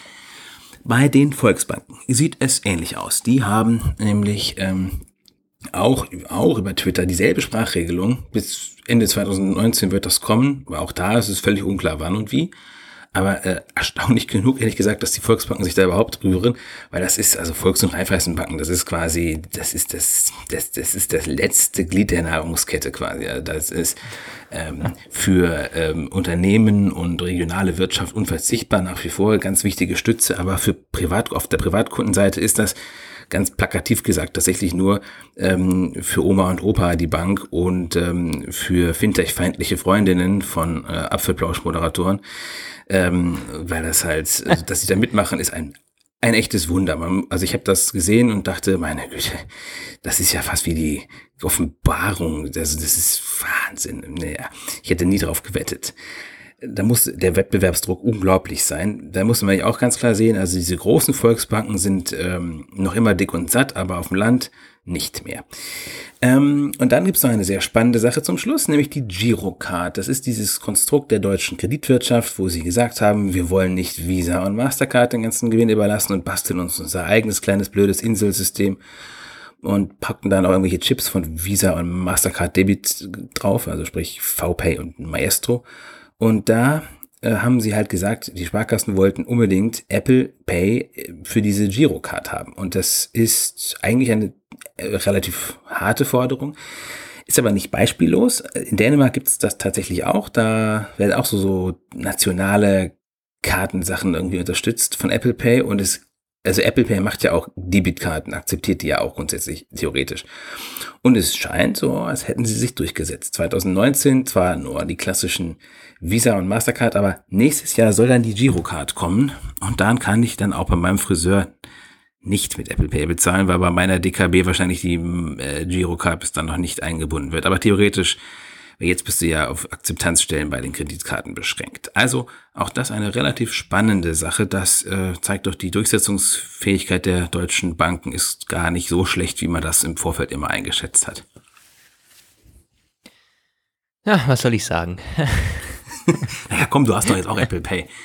Bei den Volksbanken sieht es ähnlich aus. Die haben nämlich ähm, auch, auch über Twitter dieselbe Sprachregelung. Bis Ende 2019 wird das kommen. Aber auch da ist es völlig unklar, wann und wie. Aber äh, erstaunlich genug, ehrlich gesagt, dass die Volksbanken sich da überhaupt rühren, weil das ist, also Volks- und Raiffeisenbanken, das ist quasi, das ist das, das, das ist das letzte Glied der Nahrungskette quasi. Also das ist ähm, für ähm, Unternehmen und regionale Wirtschaft unverzichtbar nach wie vor, ganz wichtige Stütze, aber für Privat, auf der Privatkundenseite ist das ganz plakativ gesagt tatsächlich nur ähm, für Oma und Opa die Bank und ähm, für Fintech-feindliche Freundinnen von äh, Apfelplausch-Moderatoren, ähm, weil das halt, also, dass sie da mitmachen, ist ein ein echtes Wunder. Man, also ich habe das gesehen und dachte, meine Güte, das ist ja fast wie die Offenbarung. Das, das ist Wahnsinn. Naja, ich hätte nie drauf gewettet da muss der Wettbewerbsdruck unglaublich sein. Da muss man ja auch ganz klar sehen, also diese großen Volksbanken sind ähm, noch immer dick und satt, aber auf dem Land nicht mehr. Ähm, und dann gibt es noch eine sehr spannende Sache zum Schluss, nämlich die Girocard. Das ist dieses Konstrukt der deutschen Kreditwirtschaft, wo sie gesagt haben, wir wollen nicht Visa und Mastercard den ganzen Gewinn überlassen und basteln uns unser eigenes kleines blödes Inselsystem und packen dann auch irgendwelche Chips von Visa und Mastercard Debit drauf, also sprich VPay und Maestro. Und da äh, haben sie halt gesagt, die Sparkassen wollten unbedingt Apple Pay für diese Girocard haben. Und das ist eigentlich eine äh, relativ harte Forderung. Ist aber nicht beispiellos. In Dänemark gibt es das tatsächlich auch. Da werden auch so, so nationale Kartensachen irgendwie unterstützt von Apple Pay und es also Apple Pay macht ja auch Debitkarten, akzeptiert die ja auch grundsätzlich theoretisch. Und es scheint so, als hätten sie sich durchgesetzt. 2019 zwar nur die klassischen Visa und Mastercard, aber nächstes Jahr soll dann die Girocard kommen und dann kann ich dann auch bei meinem Friseur nicht mit Apple Pay bezahlen, weil bei meiner DKB wahrscheinlich die äh, Girocard bis dann noch nicht eingebunden wird. Aber theoretisch Jetzt bist du ja auf Akzeptanzstellen bei den Kreditkarten beschränkt. Also auch das eine relativ spannende Sache. Das äh, zeigt doch, die Durchsetzungsfähigkeit der deutschen Banken ist gar nicht so schlecht, wie man das im Vorfeld immer eingeschätzt hat. Ja, was soll ich sagen? naja, komm, du hast doch jetzt auch Apple Pay.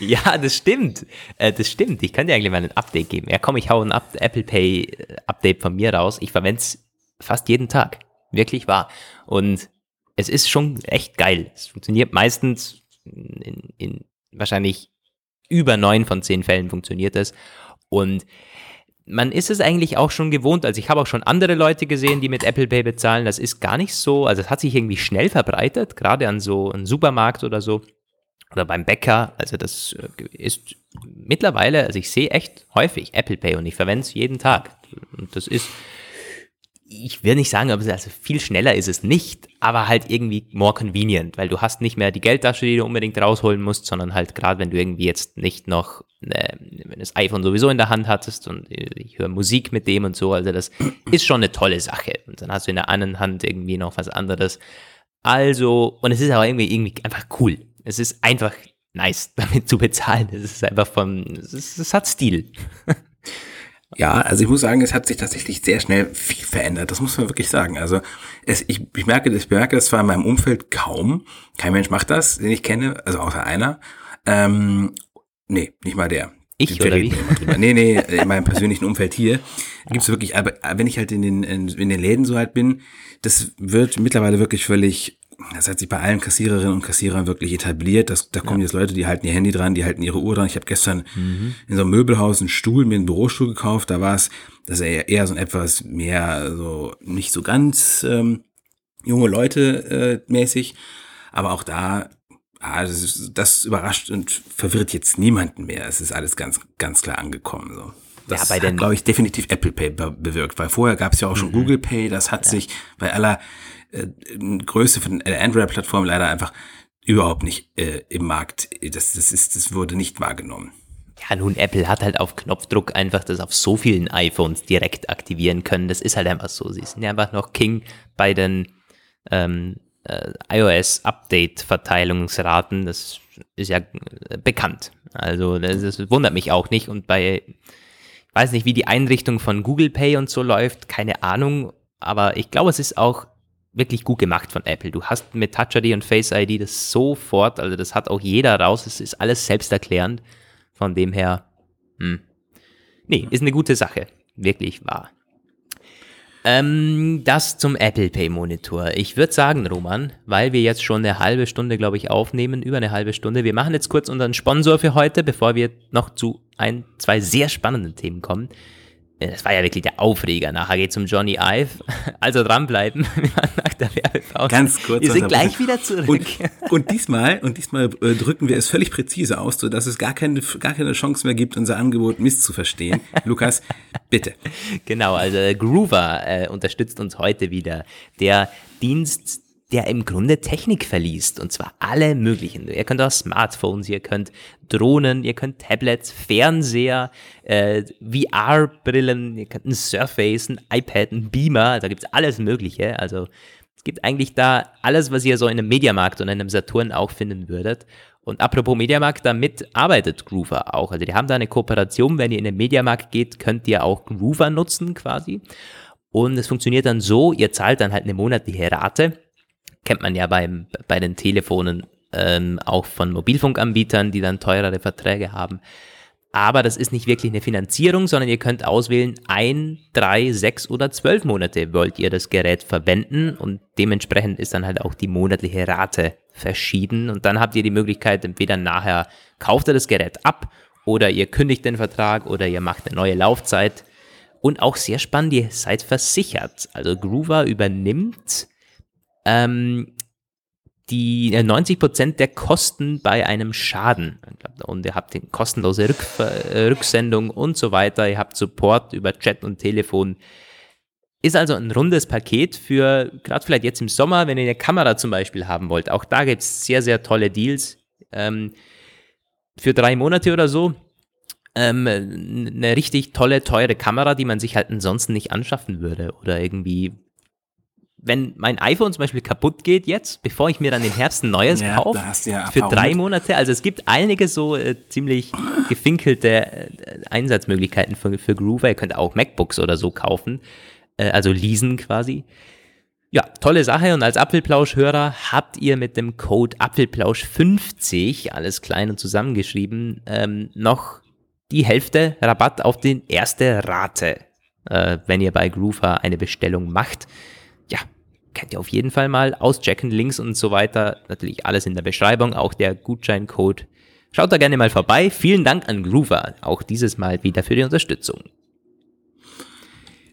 Ja, das stimmt. Äh, das stimmt. Ich kann dir eigentlich mal ein Update geben. Ja, komm, ich hau ein Apple Pay äh, Update von mir raus. Ich verwende es fast jeden Tag. Wirklich wahr. Und es ist schon echt geil. Es funktioniert meistens in, in wahrscheinlich über neun von zehn Fällen funktioniert es. Und man ist es eigentlich auch schon gewohnt. Also ich habe auch schon andere Leute gesehen, die mit Apple Pay bezahlen. Das ist gar nicht so, also es hat sich irgendwie schnell verbreitet, gerade an so einem Supermarkt oder so oder beim Bäcker. Also das äh, ist mittlerweile, also ich sehe echt häufig Apple Pay und ich verwende es jeden Tag. Und das ist, ich will nicht sagen, aber also viel schneller ist es nicht, aber halt irgendwie more convenient, weil du hast nicht mehr die Geldtasche, die du unbedingt rausholen musst, sondern halt gerade, wenn du irgendwie jetzt nicht noch, äh, wenn das iPhone sowieso in der Hand hattest und ich höre Musik mit dem und so, also das ist schon eine tolle Sache. Und dann hast du in der anderen Hand irgendwie noch was anderes. Also, und es ist aber irgendwie, irgendwie einfach cool. Es ist einfach nice, damit zu bezahlen. Es ist einfach von, es, ist, es hat Stil. Ja, also ich muss sagen, es hat sich tatsächlich sehr schnell viel verändert. Das muss man wirklich sagen. Also es, ich, ich merke, ich merke das zwar in meinem Umfeld kaum. Kein Mensch macht das, den ich kenne, also außer einer. Ähm, nee, nicht mal der. Ich oder wie? Nee, nee, in meinem persönlichen Umfeld hier gibt's wirklich, aber wenn ich halt in den, in den Läden so halt bin, das wird mittlerweile wirklich völlig das hat sich bei allen Kassiererinnen und Kassierern wirklich etabliert. Das, da kommen ja. jetzt Leute, die halten ihr Handy dran, die halten ihre Uhr dran. Ich habe gestern mhm. in so einem Möbelhaus einen Stuhl, mir einen Bürostuhl gekauft. Da war es, das ist eher, eher so ein etwas mehr, so nicht so ganz ähm, junge Leute äh, mäßig. Aber auch da, ah, das, ist, das überrascht und verwirrt jetzt niemanden mehr. Es ist alles ganz, ganz klar angekommen. So. Das ja, bei hat, glaube ich, definitiv Apple Pay bewirkt, weil vorher gab es ja auch schon mhm. Google Pay, das hat ja. sich bei aller äh, Größe von Android-Plattform leider einfach überhaupt nicht äh, im Markt. Das, das, ist, das wurde nicht wahrgenommen. Ja, nun, Apple hat halt auf Knopfdruck einfach das auf so vielen iPhones direkt aktivieren können. Das ist halt einfach so. Sie sind ja einfach noch King bei den ähm, äh, iOS-Update-Verteilungsraten. Das ist ja äh, bekannt. Also das, das wundert mich auch nicht. Und bei, ich weiß nicht, wie die Einrichtung von Google Pay und so läuft, keine Ahnung. Aber ich glaube, es ist auch wirklich gut gemacht von Apple. Du hast mit Touch ID und Face ID das sofort, also das hat auch jeder raus, es ist alles selbsterklärend. Von dem her, hm. nee, ist eine gute Sache. Wirklich wahr. Ähm, das zum Apple Pay Monitor. Ich würde sagen, Roman, weil wir jetzt schon eine halbe Stunde, glaube ich, aufnehmen, über eine halbe Stunde. Wir machen jetzt kurz unseren Sponsor für heute, bevor wir noch zu ein, zwei sehr spannenden Themen kommen. Das war ja wirklich der Aufreger. Nachher geht es um Johnny Ive. Also dranbleiben nach der Werbepause. Ganz kurz. Wir sind gleich wieder zurück. Und, und diesmal, und diesmal äh, drücken wir es völlig präzise aus, sodass es gar keine, gar keine Chance mehr gibt, unser Angebot misszuverstehen. Lukas, bitte. Genau, also Groover äh, unterstützt uns heute wieder. Der Dienst der im Grunde Technik verliest. Und zwar alle möglichen. Ihr könnt auch Smartphones, ihr könnt Drohnen, ihr könnt Tablets, Fernseher, äh, VR-Brillen, ihr könnt ein Surface, ein iPad, ein Beamer, da gibt's alles Mögliche. Also es gibt eigentlich da alles, was ihr so in einem Mediamarkt und in einem Saturn auch finden würdet. Und apropos Mediamarkt, damit arbeitet Groover auch. Also die haben da eine Kooperation. Wenn ihr in den Mediamarkt geht, könnt ihr auch Groover nutzen quasi. Und es funktioniert dann so, ihr zahlt dann halt eine monatliche Rate kennt man ja beim, bei den Telefonen ähm, auch von Mobilfunkanbietern, die dann teurere Verträge haben. Aber das ist nicht wirklich eine Finanzierung, sondern ihr könnt auswählen, ein, drei, sechs oder zwölf Monate wollt ihr das Gerät verwenden und dementsprechend ist dann halt auch die monatliche Rate verschieden und dann habt ihr die Möglichkeit, entweder nachher kauft ihr das Gerät ab oder ihr kündigt den Vertrag oder ihr macht eine neue Laufzeit. Und auch sehr spannend, ihr seid versichert. Also Groover übernimmt ähm, die 90% äh, der Kosten bei einem Schaden. Und ihr habt kostenlose Rück äh, Rücksendung und so weiter. Ihr habt Support über Chat und Telefon. Ist also ein rundes Paket für, gerade vielleicht jetzt im Sommer, wenn ihr eine Kamera zum Beispiel haben wollt. Auch da gibt es sehr, sehr tolle Deals. Ähm, für drei Monate oder so. Ähm, eine richtig tolle, teure Kamera, die man sich halt ansonsten nicht anschaffen würde. Oder irgendwie wenn mein iPhone zum Beispiel kaputt geht jetzt, bevor ich mir dann im Herbst ein neues Ja, kaufe, ja für drei. Monate, also es gibt einige so äh, ziemlich gefinkelte äh, Einsatzmöglichkeiten für, für Groover. Ihr könnt auch MacBooks oder so kaufen, äh, also leasen quasi. Ja, tolle Sache. Und als Apfelplausch-Hörer habt ihr mit dem Code Apfelplausch50, alles klein und zusammengeschrieben, ähm, noch die Hälfte Rabatt auf die erste Rate, äh, wenn ihr bei Groover eine Bestellung macht. Könnt ihr auf jeden Fall mal auschecken. Links und so weiter. Natürlich alles in der Beschreibung, auch der Gutscheincode. Schaut da gerne mal vorbei. Vielen Dank an Groover, auch dieses Mal wieder für die Unterstützung.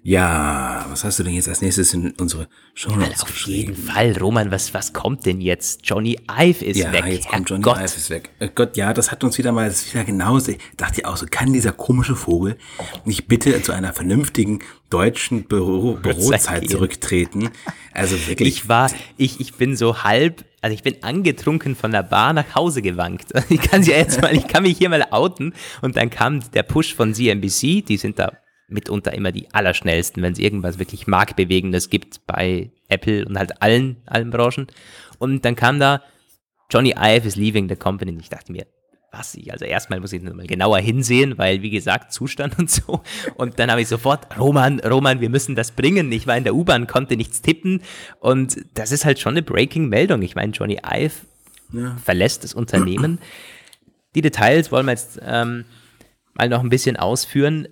Ja, was hast du denn jetzt als nächstes in unsere Show Notes Auf jeden? Fall, Roman, was, was kommt denn jetzt? Johnny Ive ist Ja, weg. jetzt kommt Johnny Herrgott. Ive ist weg. Äh Gott, ja, das hat uns wieder mal, das ist wieder genauso. Ich dachte ja auch so, kann dieser komische Vogel nicht bitte zu einer vernünftigen deutschen Büro, Bürozeit zurücktreten? Also wirklich. Ich war, ich, ich bin so halb, also ich bin angetrunken von der Bar nach Hause gewankt. Ich kann ja jetzt mal, ich kann mich hier mal outen. Und dann kam der Push von CNBC, die sind da mitunter immer die allerschnellsten, wenn es irgendwas wirklich Marktbewegendes gibt bei Apple und halt allen, allen Branchen. Und dann kam da, Johnny Ive is leaving the company. Und ich dachte mir, was ich, also erstmal muss ich nur mal genauer hinsehen, weil wie gesagt, Zustand und so. Und dann habe ich sofort, Roman, Roman, wir müssen das bringen. Ich war in der U-Bahn, konnte nichts tippen. Und das ist halt schon eine Breaking-Meldung. Ich meine, Johnny Ive verlässt das Unternehmen. Die Details wollen wir jetzt ähm, mal noch ein bisschen ausführen.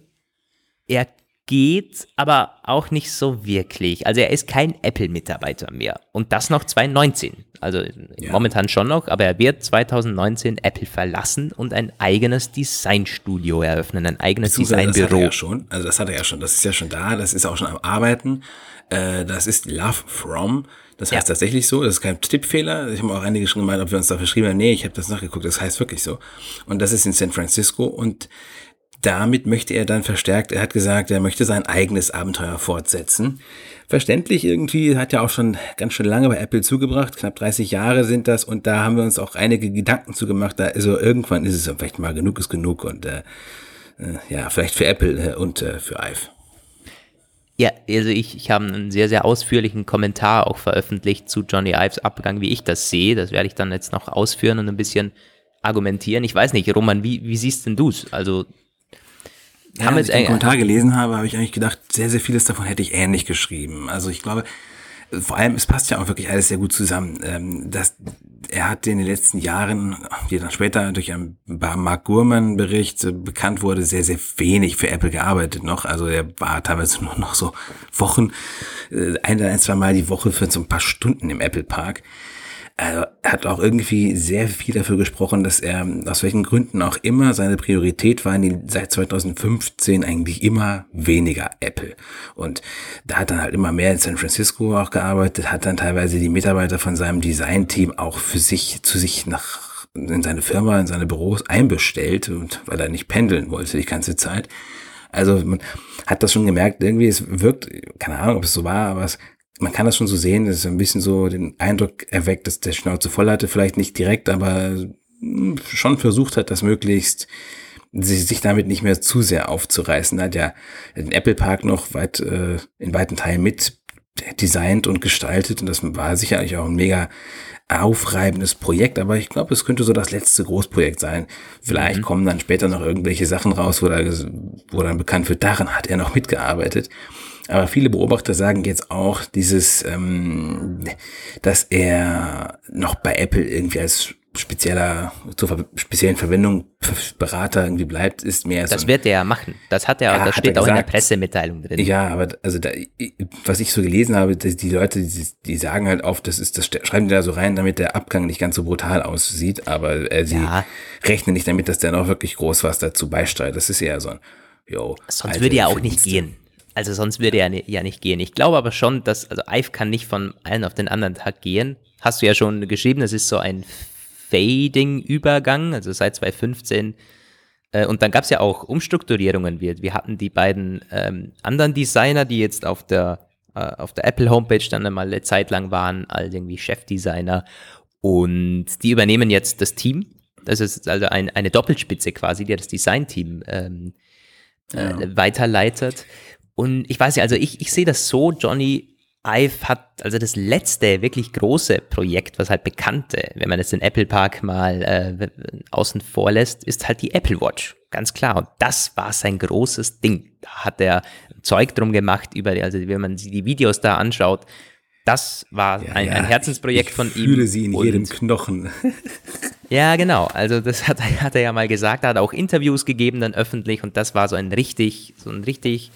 Er geht aber auch nicht so wirklich. Also er ist kein Apple-Mitarbeiter mehr. Und das noch 2019. Also Ja. momentan schon noch, aber er wird 2019 Apple verlassen und ein eigenes Designstudio eröffnen, ein eigenes Beziehungsweise Das hat er Designbüro. ja schon. Also das hat er ja schon. Das ist ja schon da. Das ist auch schon am Arbeiten. Äh, das ist Love From. Das heißt Ja. tatsächlich so. Das ist kein Tippfehler. Ich habe auch einige schon gemeint, ob wir uns dafür schreiben. Nee, ich habe das nachgeguckt. Das heißt wirklich so. Und das ist in San Francisco. Und damit möchte er dann verstärkt, er hat gesagt, er möchte sein eigenes Abenteuer fortsetzen. Verständlich irgendwie, hat ja auch schon ganz schön lange bei Apple zugebracht, knapp 30 Jahre sind das und da haben wir uns auch einige Gedanken zu gemacht, da also irgendwann ist es vielleicht mal genug ist genug und äh, äh, ja, vielleicht für Apple äh, und äh, für Ive. Ja, also ich, ich habe einen sehr, sehr ausführlichen Kommentar auch veröffentlicht zu Johnny Ives Abgang, wie ich das sehe. Das werde ich dann jetzt noch ausführen und ein bisschen argumentieren. Ich weiß nicht, Roman, wie, wie siehst denn du's? Also Ja, haben als ich den Kommentar gelesen habe, habe ich eigentlich gedacht, sehr, sehr vieles davon hätte ich ähnlich geschrieben. Also ich glaube, vor allem, es passt ja auch wirklich alles sehr gut zusammen. Ähm, dass er hat in den letzten Jahren, die dann später durch einen Mark Gurman-Bericht äh, bekannt wurde, sehr, sehr wenig für Apple gearbeitet noch. Also er war teilweise nur noch so Wochen, äh, ein, ein, zwei Mal die Woche für so ein paar Stunden im Apple Park. Also er hat auch irgendwie sehr viel dafür gesprochen, dass er aus welchen Gründen auch immer seine Priorität war die, seit 2015 eigentlich immer weniger Apple. Und da hat dann halt immer mehr in San Francisco auch gearbeitet, hat dann teilweise die Mitarbeiter von seinem Designteam auch für sich, zu sich nach, in seine Firma, in seine Büros einbestellt und weil er nicht pendeln wollte die ganze Zeit. Also man hat das schon gemerkt, irgendwie, es wirkt, keine Ahnung, ob es so war, aber es, man kann das schon so sehen, dass es ein bisschen so den Eindruck erweckt, dass der Schnauze voll hatte, vielleicht nicht direkt, aber hm, schon versucht hat, das möglichst sich, damit nicht mehr zu sehr aufzureißen. Er hat ja den Apple Park noch weit, äh, in weiten Teilen mit designt und gestaltet und das war sicherlich auch ein mega aufreibendes Projekt, aber ich glaube, es könnte so das letzte Großprojekt sein. Vielleicht kommen dann später noch irgendwelche Sachen raus, wo, da, wo dann bekannt wird, daran hat er noch mitgearbeitet. Aber viele Beobachter sagen jetzt auch dieses, ähm, dass er noch bei Apple irgendwie als spezieller, zur ver speziellen Verwendung Berater irgendwie bleibt, ist mehr so das ein- wird er ja machen. Das hat er, Ja, das steht er auch in der gesagt. Pressemitteilung drin. Ja, aber also da, was ich so gelesen habe, dass die Leute, die, die sagen halt oft, das ist, das schreiben die da so rein, damit der Abgang nicht ganz so brutal aussieht, aber äh, sie Ja. rechnen nicht damit, dass der noch wirklich groß was dazu beisteuert. Das ist eher so ein, yo. Sonst alte würde er auch nicht gehen. Also sonst würde er ja nicht gehen. Ich glaube aber schon, dass, also Ive kann nicht von einem auf den anderen Tag gehen. Hast du ja schon geschrieben, das ist so ein Fading-Übergang, also seit 2015. Äh, und dann gab es ja auch Umstrukturierungen. Wir, wir hatten die beiden ähm, anderen Designer, die jetzt auf der, äh, auf der Apple-Homepage dann einmal eine Zeit lang waren, als irgendwie Chefdesigner. Und die übernehmen jetzt das Team. Das ist also ein, eine Doppelspitze quasi, die das Design-Team ähm, äh, weiterleitet. Und ich weiß nicht, also ich, ich sehe das so, Johnny Ive hat, also das letzte wirklich große Projekt, was halt bekannte, wenn man jetzt den Apple Park mal äh, außen vor lässt, ist halt die Apple Watch. Ganz klar. Und das war sein großes Ding. Da hat er Zeug drum gemacht, über, also wenn man die Videos da anschaut, das war ja, ein, ja. ein, Herzensprojekt ich von ihm. Ich fühle sie in jedem Knochen. ja, genau. Also das hat, hat er ja mal gesagt. Er hat auch Interviews gegeben dann öffentlich und das war so ein richtig, so ein richtig,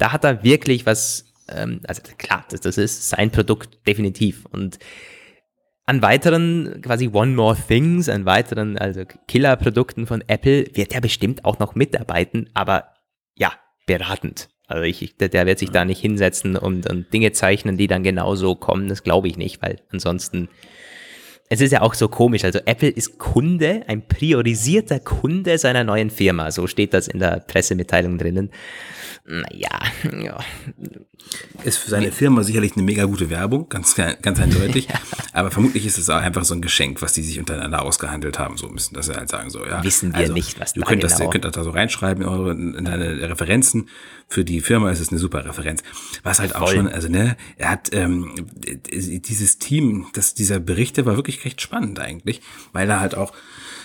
da hat er wirklich was ähm, also klar, das, das ist sein Produkt definitiv. Und an weiteren quasi One More Things, an weiteren also Killer-Produkten von Apple wird er bestimmt auch noch mitarbeiten, aber ja, beratend. Also ich, der wird sich da nicht hinsetzen und, und Dinge zeichnen, die dann genauso kommen, das glaube ich nicht, weil ansonsten es ist ja auch so komisch. Also Apple ist Kunde, ein priorisierter Kunde seiner neuen Firma. So steht das in der Pressemitteilung drinnen naja, ja. Ist für seine Firma sicherlich eine mega gute Werbung, ganz, ganz eindeutig. ja. Aber vermutlich ist es auch einfach so ein Geschenk, was die sich untereinander ausgehandelt haben. So müssen das ja halt sagen. So, ja. Wissen wir also, nicht, was du da könnt genau. Das, ihr könnt das da so reinschreiben in, eure, in deine Referenzen. Für die Firma ist es eine super Referenz. Was halt Voll. auch schon, also ne, er hat ähm, dieses Team, das, dieser Berichte war wirklich recht spannend eigentlich, weil er halt auch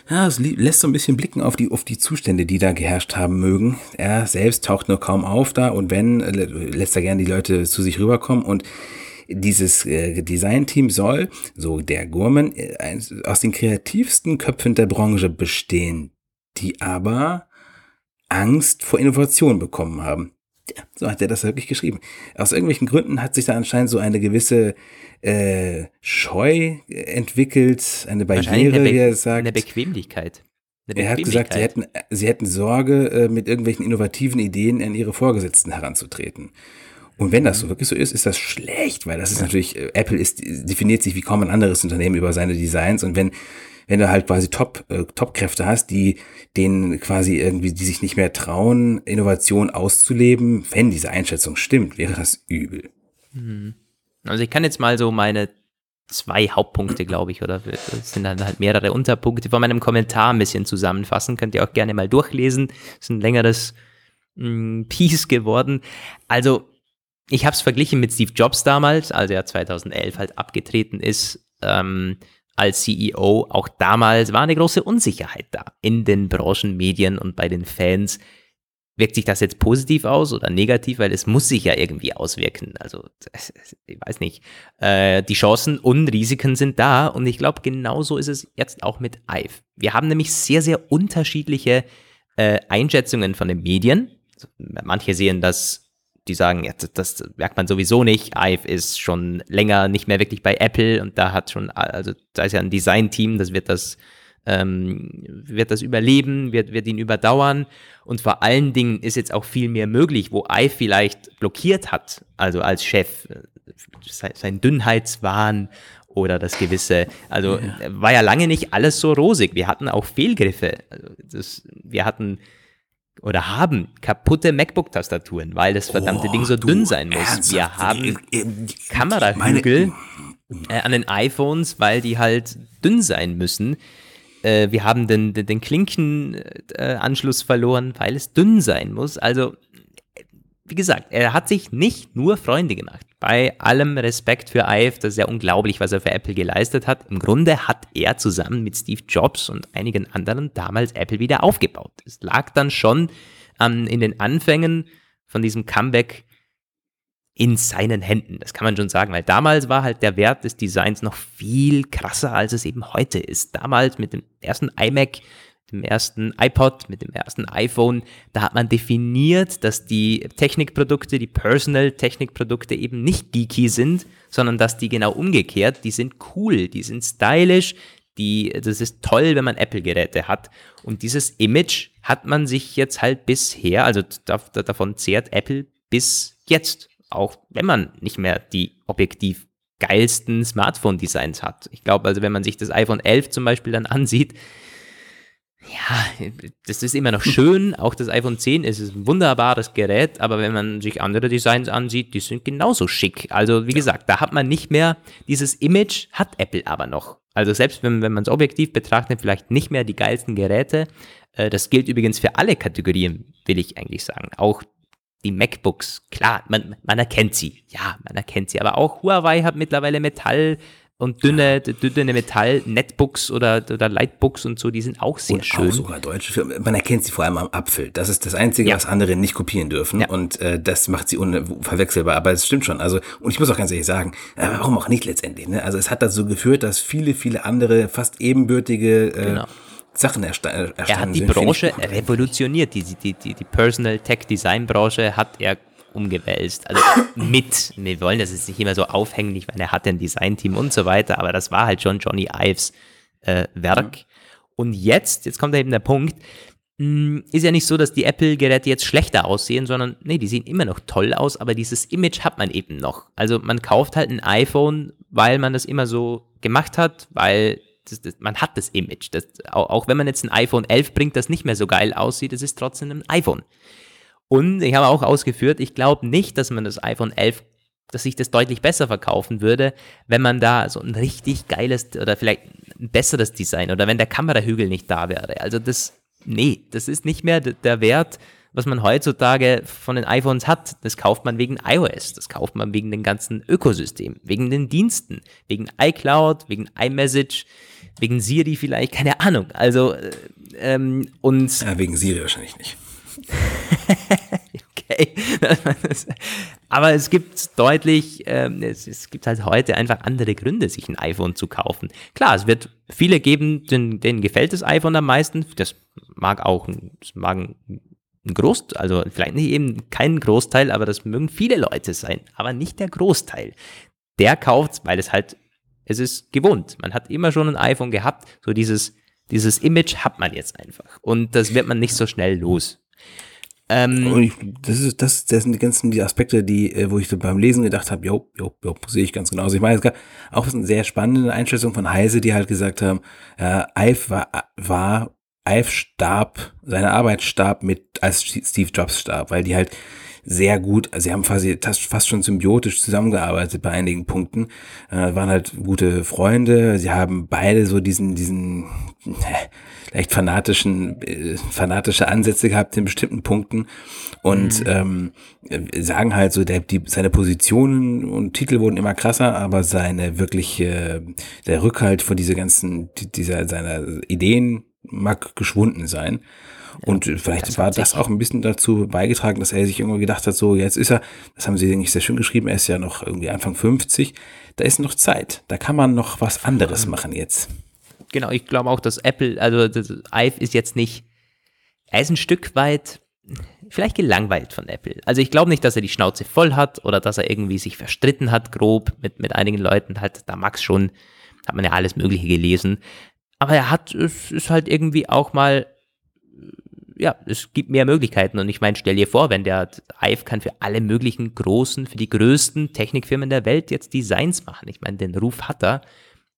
ja, es lässt so ein bisschen blicken auf die, auf die Zustände, die da geherrscht haben mögen. Er selbst taucht nur kaum auf da und wenn, äh, lässt er gerne die Leute zu sich rüberkommen und dieses äh, Designteam soll, so der Gurman, äh, aus den kreativsten Köpfen der Branche bestehen, die aber Angst vor Innovation bekommen haben. So hat er das wirklich geschrieben. Aus irgendwelchen Gründen hat sich da anscheinend so eine gewisse äh, Scheu entwickelt, eine Barriere, eine wie er sagt. Eine Bequemlichkeit. Eine er hat gesagt, sie hätten, sie hätten Sorge, äh, mit irgendwelchen innovativen Ideen an ihre Vorgesetzten heranzutreten. Und wenn das so wirklich so ist, ist das schlecht, weil das ist natürlich, äh, Apple ist, definiert sich wie kaum ein anderes Unternehmen über seine Designs und wenn, wenn du halt quasi Top, äh, Top-Kräfte hast, die denen quasi irgendwie, die sich nicht mehr trauen, Innovation auszuleben, wenn diese Einschätzung stimmt, wäre das übel. Mhm. Also ich kann jetzt mal so meine zwei Hauptpunkte, glaube ich, oder es sind dann halt mehrere Unterpunkte von meinem Kommentar ein bisschen zusammenfassen. Könnt ihr auch gerne mal durchlesen. ist ein längeres mh, mm, Piece geworden. Also ich habe es verglichen mit Steve Jobs damals, als er 2011 halt abgetreten ist. Ähm, als CEO, auch damals war eine große Unsicherheit da in den Branchenmedien und bei den Fans. Wirkt sich das jetzt positiv aus oder negativ? Weil es muss sich ja irgendwie auswirken. Also, ich weiß nicht. Äh, die Chancen und Risiken sind da und ich glaube, genauso ist es jetzt auch mit IVE. Wir haben nämlich sehr, sehr unterschiedliche äh, Einschätzungen von den Medien. Also, manche sehen das die sagen, ja, das, das, merkt man sowieso nicht. Ive ist schon länger nicht mehr wirklich bei Apple und da hat schon, also da ist ja ein Design-Team, das wird das, ähm, wird das überleben, wird, wird ihn überdauern und vor allen Dingen ist jetzt auch viel mehr möglich, wo Ive vielleicht blockiert hat, also als Chef, sein Dünnheitswahn oder das gewisse, also ja. war ja lange nicht alles so rosig. Wir hatten auch Fehlgriffe. Also das, wir hatten oder haben kaputte MacBook-Tastaturen, weil das verdammte oh, Ding so dünn sein muss. Ernsthaft? Wir haben Kamerahügel äh, an den iPhones, weil die halt dünn sein müssen. Äh, wir haben den, den, den Klinkenanschluss äh, verloren, weil es dünn sein muss. Also wie gesagt, er hat sich nicht nur Freunde gemacht. Bei allem Respekt für Ive, das ist ja unglaublich, was er für Apple geleistet hat. Im Grunde hat er zusammen mit Steve Jobs und einigen anderen damals Apple wieder aufgebaut. Es lag dann schon ähm, in den Anfängen von diesem Comeback in seinen Händen. Das kann man schon sagen, weil damals war halt der Wert des Designs noch viel krasser, als es eben heute ist. Damals mit dem ersten iMac dem ersten iPod, mit dem ersten iPhone, da hat man definiert, dass die Technikprodukte, die Personal-Technikprodukte eben nicht geeky sind, sondern dass die genau umgekehrt, die sind cool, die sind stylisch, die, das ist toll, wenn man Apple-Geräte hat. Und dieses Image hat man sich jetzt halt bisher, also davon zehrt Apple bis jetzt, auch wenn man nicht mehr die objektiv geilsten Smartphone-Designs hat. Ich glaube, also wenn man sich das iPhone 11 zum Beispiel dann ansieht, ja, das ist immer noch schön. Auch das iPhone 10 ist ein wunderbares Gerät, aber wenn man sich andere Designs ansieht, die sind genauso schick. Also wie gesagt, da hat man nicht mehr dieses Image, hat Apple aber noch. Also selbst wenn, wenn man es objektiv betrachtet, vielleicht nicht mehr die geilsten Geräte. Äh, das gilt übrigens für alle Kategorien, will ich eigentlich sagen. Auch die MacBooks, klar, man, man erkennt sie. Ja, man erkennt sie. Aber auch Huawei hat mittlerweile Metall und dünne, dünne Metall-Netbooks oder, oder Lightbooks und so, die sind auch sehr und schön. Auch sogar deutsche Firmen. Man erkennt sie vor allem am Apfel. Das ist das Einzige, Ja. was andere nicht kopieren dürfen. Ja. Und äh, das macht sie unverwechselbar. Aber es stimmt schon. Also, und ich muss auch ganz ehrlich sagen, äh, warum auch nicht letztendlich? Ne? Also es hat dazu geführt, dass viele, viele andere fast ebenbürtige äh, Genau. Sachen ersta äh, erstanden Er hat die sind. Branche revolutioniert. Die, die, die, die Personal Tech Design Branche hat er umgewälzt. Also mit. Wir wollen das jetzt nicht immer so aufhängen, ich meine, er hat ein Designteam und so weiter, aber das war halt schon Johnny Ives äh, Werk. Und jetzt, jetzt kommt eben der Punkt, mh, ist ja nicht so, dass die Apple-Geräte jetzt schlechter aussehen, sondern nee, die sehen immer noch toll aus, aber dieses Image hat man eben noch. Also man kauft halt ein iPhone, weil man das immer so gemacht hat, weil das, das, man hat das Image. Das, auch, auch wenn man jetzt ein iPhone 11 bringt, das nicht mehr so geil aussieht, es ist trotzdem ein iPhone. Und ich habe auch ausgeführt, ich glaube nicht, dass man das iPhone 11, dass sich das deutlich besser verkaufen würde, wenn man da so ein richtig geiles oder vielleicht ein besseres Design oder wenn der Kamerahügel nicht da wäre. Also das, nee, das ist nicht mehr der Wert, was man heutzutage von den iPhones hat. Das kauft man wegen iOS, das kauft man wegen dem ganzen Ökosystem, wegen den Diensten, wegen iCloud, wegen iMessage, wegen Siri vielleicht, keine Ahnung. Also, äh, ähm, und Ja, wegen Siri wahrscheinlich nicht. okay. Aber es gibt deutlich, ähm, es, es gibt halt heute einfach andere Gründe, sich ein iPhone zu kaufen. Klar, es wird viele geben, denen, denen gefällt das iPhone am meisten. Das mag auch, das mag ein ein Groß, also vielleicht nicht eben kein Großteil, aber das mögen viele Leute sein, aber nicht der Großteil. Der kauft, weil es halt, es ist gewohnt. Man hat immer schon ein iPhone gehabt, so dieses, dieses Image hat man jetzt einfach. Und das wird man nicht so schnell los. Ähm, ich, das, ist, das, das sind die ganzen die Aspekte, die, äh, wo ich so beim Lesen gedacht habe, jo, jo, jo, sehe ich ganz genauso. Ich meine, es gab auch eine sehr spannende Einschätzung von Heise, die halt gesagt haben, äh, Ive war, war Ive starb, seine Arbeit starb mit, als Steve Jobs starb, weil die halt sehr gut, also sie haben quasi fast fast schon symbiotisch zusammengearbeitet bei einigen Punkten, äh, waren halt gute Freunde, sie haben beide so diesen, diesen äh, leicht fanatischen, äh, fanatische Ansätze gehabt in bestimmten Punkten und ähm, äh, sagen halt so, der, die, seine Positionen und Titel wurden immer krasser, aber seine wirklich, äh, der Rückhalt vor diese ganzen, die- dieser, seiner Ideen mag geschwunden sein. Und vielleicht das war das auch ein bisschen dazu beigetragen, dass er sich irgendwo gedacht hat, so jetzt ist er, das haben sie eigentlich sehr schön geschrieben, er ist ja noch irgendwie Anfang 50, da ist noch Zeit, da kann man noch was anderes machen jetzt. Genau, ich glaube auch, dass Apple, also das Ive ist jetzt nicht, er ist ein Stück weit vielleicht gelangweilt von Apple. Also ich glaube nicht, dass er die Schnauze voll hat oder dass er irgendwie sich verstritten hat, grob mit, mit einigen Leuten. Halt, da Max schon, hat man ja alles Mögliche gelesen. Aber er hat, es ist halt irgendwie auch mal, ja, es gibt mehr Möglichkeiten. Und ich meine, stell dir vor, wenn der Ive kann für alle möglichen großen, für die größten Technikfirmen der Welt jetzt Designs machen. Ich meine, den Ruf hat er.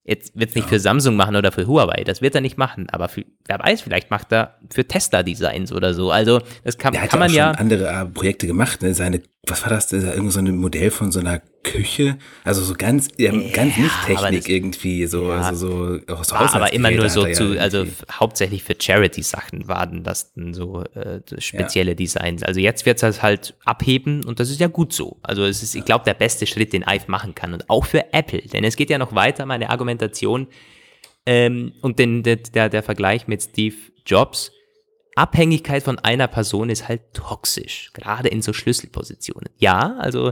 Jetzt wird es nicht für Samsung machen oder für Huawei, das wird er nicht machen, aber für, wer weiß, vielleicht macht er für Tesla Designs oder so. Also das kann, Er hat kann ja auch man schon ja. andere äh, Projekte gemacht, ne? seine, was war das, das ja irgend so ein Modell von so einer Küche, also so ganz, ja, ganz nicht aber Technik das- irgendwie, so, Ja. also so, aus War aber immer nur so zu, ja also hauptsächlich für Charity-Sachen waren das dann so äh, spezielle Designs. Also jetzt wird es halt abheben und das ist ja gut so. Also es ist, ich glaube, der beste Schritt, den Ive machen kann und auch für Apple, denn es geht ja noch weiter, meine Argumentation ähm, und den, der, der, Vergleich mit Steve Jobs. Abhängigkeit von einer Person ist halt toxisch, gerade in so Schlüsselpositionen. Ja, also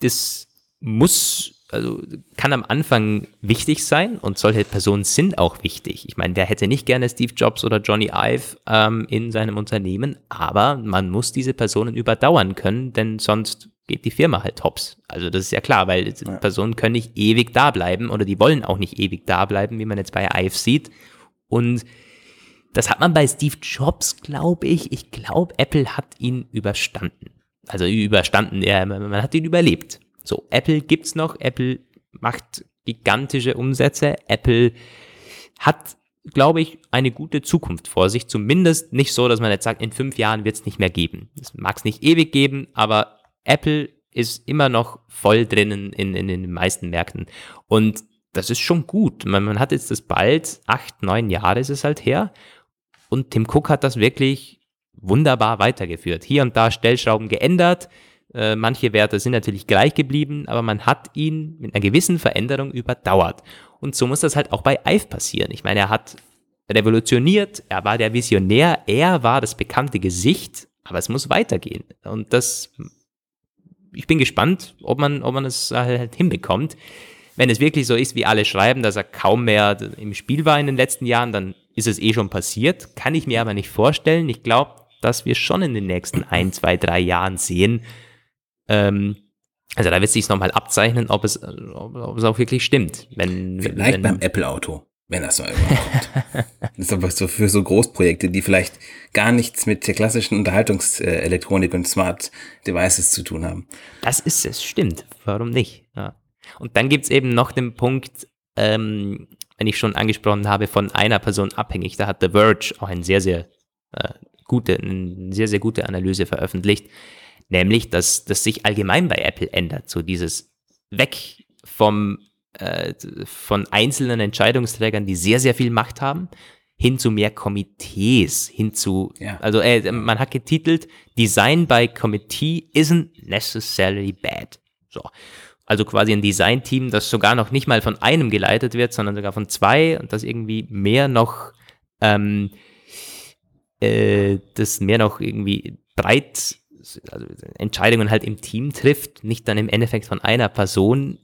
das muss, also kann am Anfang wichtig sein und solche Personen sind auch wichtig. Ich meine, wer hätte nicht gerne Steve Jobs oder Johnny Ive ähm, in seinem Unternehmen, aber man muss diese Personen überdauern können, denn sonst geht die Firma halt hops. Also das ist ja klar, weil die Personen können nicht ewig da bleiben oder die wollen auch nicht ewig da bleiben, wie man jetzt bei Ive sieht. Und das hat man bei Steve Jobs, glaube ich. Ich glaube, Apple hat ihn überstanden. Also überstanden, ja, man hat ihn überlebt. So, Apple gibt's noch, Apple macht gigantische Umsätze, Apple hat, glaube ich, eine gute Zukunft vor sich. Zumindest nicht so, dass man jetzt sagt, in fünf Jahren wird's nicht mehr geben. Es mag es nicht ewig geben, aber Apple ist immer noch voll drinnen in, in, den meisten Märkten. Und das ist schon gut. Man, man hat jetzt das bald, acht, neun Jahre ist es halt her. Und Tim Cook hat das wirklich wunderbar weitergeführt. Hier und da Stellschrauben geändert, äh, manche Werte sind natürlich gleich geblieben, aber man hat ihn mit einer gewissen Veränderung überdauert. Und so muss das halt auch bei Ive passieren. Ich meine, er hat revolutioniert, er war der Visionär, er war das bekannte Gesicht, aber es muss weitergehen. Und das, ich bin gespannt, ob man, ob man es halt hinbekommt. Wenn es wirklich so ist, wie alle schreiben, dass er kaum mehr im Spiel war in den letzten Jahren, dann ist es eh schon passiert. Kann ich mir aber nicht vorstellen. Ich glaube, dass wir schon in den nächsten ein, zwei, drei Jahren sehen, ähm, also da wird sich nochmal abzeichnen, ob es, ob, ob, es auch wirklich stimmt. Wenn, vielleicht wenn, beim Apple-Auto, wenn das so überhaupt kommt. das ist aber so für so Großprojekte, die vielleicht gar nichts mit der klassischen Unterhaltungselektronik und Smart Devices zu tun haben. Das ist es, stimmt. Warum nicht? Ja. Und dann gibt's eben noch den Punkt, ähm, wenn ich schon angesprochen habe, von einer Person abhängig. Da hat The Verge auch ein sehr, sehr äh, gute, eine sehr, sehr gute Analyse veröffentlicht nämlich dass das sich allgemein bei Apple ändert, so dieses weg vom äh, von einzelnen Entscheidungsträgern, die sehr sehr viel Macht haben, hin zu mehr Komitees, hin zu ja. also äh, man hat getitelt Design by Committee isn't necessarily bad. So. Also quasi ein Design-Team, das sogar noch nicht mal von einem geleitet wird, sondern sogar von zwei und das irgendwie mehr noch ähm, äh, das mehr noch irgendwie breit also Entscheidungen halt im Team trifft, nicht dann im Endeffekt von einer Person,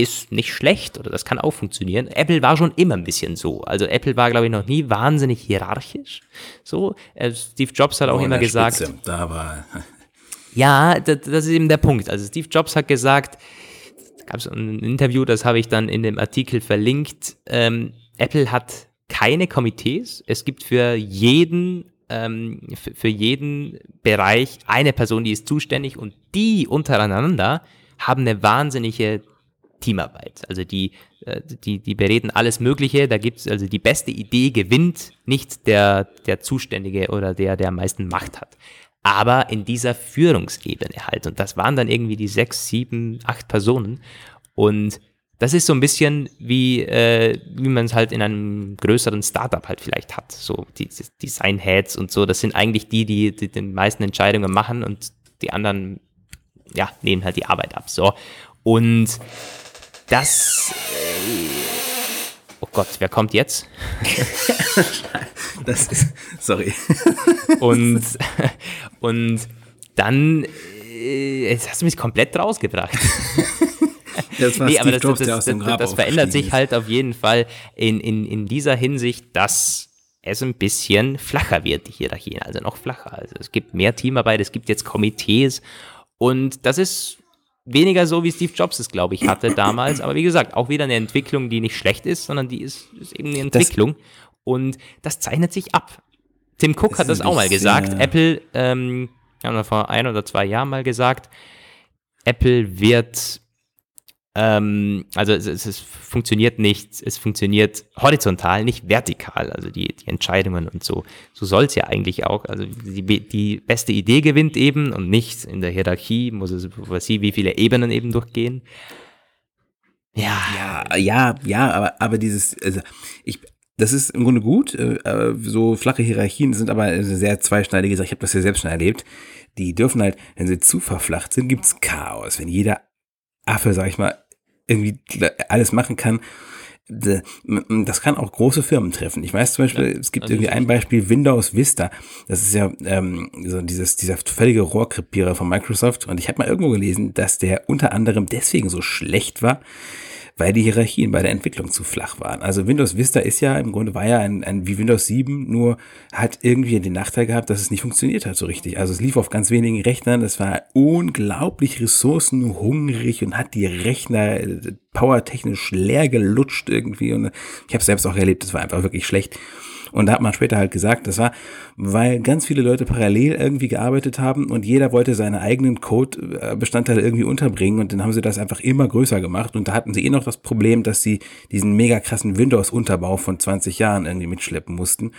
ist nicht schlecht oder das kann auch funktionieren. Apple war schon immer ein bisschen so. Also Apple war, glaube ich, noch nie wahnsinnig hierarchisch. So, äh, Steve Jobs hat auch oh, immer gesagt. Spitze. Da war. ja, das, das, ist eben der Punkt. Also Steve Jobs hat gesagt, gab es ein Interview, das habe ich dann in dem Artikel verlinkt. Ähm, Apple hat keine Komitees. Es gibt für jeden ähm, für jeden Bereich eine Person, die ist zuständig und die untereinander haben eine wahnsinnige Teamarbeit. Also die, äh, die, die bereden alles Mögliche. Da gibt es also die beste Idee gewinnt, nicht der, der Zuständige oder der, der am meisten Macht hat. Aber in dieser Führungsebene halt. Und das waren dann irgendwie die sechs, sieben, acht Personen. Und das ist so ein bisschen wie, äh, wie man es halt in einem größeren Startup halt vielleicht hat. So die, die Design-Heads und so, das sind eigentlich die, die, die die meisten Entscheidungen machen und die anderen, ja, nehmen halt die Arbeit ab. So. Und das. Äh, oh Gott, wer kommt jetzt? das ist. Sorry. und, und dann. Äh, jetzt hast du mich komplett rausgebracht. Das war nee, Steve aber das, Jobs, das, das, das, das verändert sich halt auf jeden Fall in, in, in dieser Hinsicht, dass es ein bisschen flacher wird, die Hierarchien, also noch flacher. Also es gibt mehr Teamarbeit, es gibt jetzt Komitees und das ist weniger so, wie Steve Jobs es, glaube ich, hatte damals. Aber wie gesagt, auch wieder eine Entwicklung, die nicht schlecht ist, sondern die ist, ist eben eine Entwicklung. Das, und das zeichnet sich ab. Tim Cook hat das auch mal gesagt. Apple, ähm, haben wir vor ein oder zwei Jahren mal gesagt, Apple wird ähm, also es, es, es, funktioniert nicht, es funktioniert horizontal, nicht vertikal, also die, die Entscheidungen und so. So soll es ja eigentlich auch. Also die, die beste Idee gewinnt eben und nicht in der Hierarchie, muss es, was sie, wie viele Ebenen eben durchgehen. Ja. Ja, ja, ja, aber, aber dieses, also ich, das ist im Grunde gut. Äh, so flache Hierarchien sind aber sehr zweischneidige Sache. Ich habe das ja selbst schon erlebt. Die dürfen halt, wenn sie zu verflacht sind, gibt's Chaos. Wenn jeder Affe, sag ich mal, irgendwie alles machen kann. Das kann auch große Firmen treffen. Ich weiß zum Beispiel, ja, es gibt irgendwie ein Beispiel, Windows Vista. Das ist ja ähm, so dieses, dieser völlige Rohrkrepierer von Microsoft. Und ich habe mal irgendwo gelesen, dass der unter anderem deswegen so schlecht war, weil die Hierarchien bei der Entwicklung zu flach waren. Also Windows Vista ist ja im Grunde war ja ein, ein wie Windows 7, nur hat irgendwie den Nachteil gehabt, dass es nicht funktioniert hat so richtig. Also es lief auf ganz wenigen Rechnern, es war unglaublich ressourcenhungrig und hat die Rechner äh, powertechnisch leer gelutscht irgendwie und ich habe selbst auch erlebt, es war einfach wirklich schlecht. Und da hat man später halt gesagt, das war, weil ganz viele Leute parallel irgendwie gearbeitet haben und jeder wollte seine eigenen Code-Bestandteile irgendwie unterbringen und dann haben sie das einfach immer größer gemacht und da hatten sie eh noch das Problem, dass sie diesen mega krassen Windows-Unterbau von 20 Jahren irgendwie mitschleppen mussten.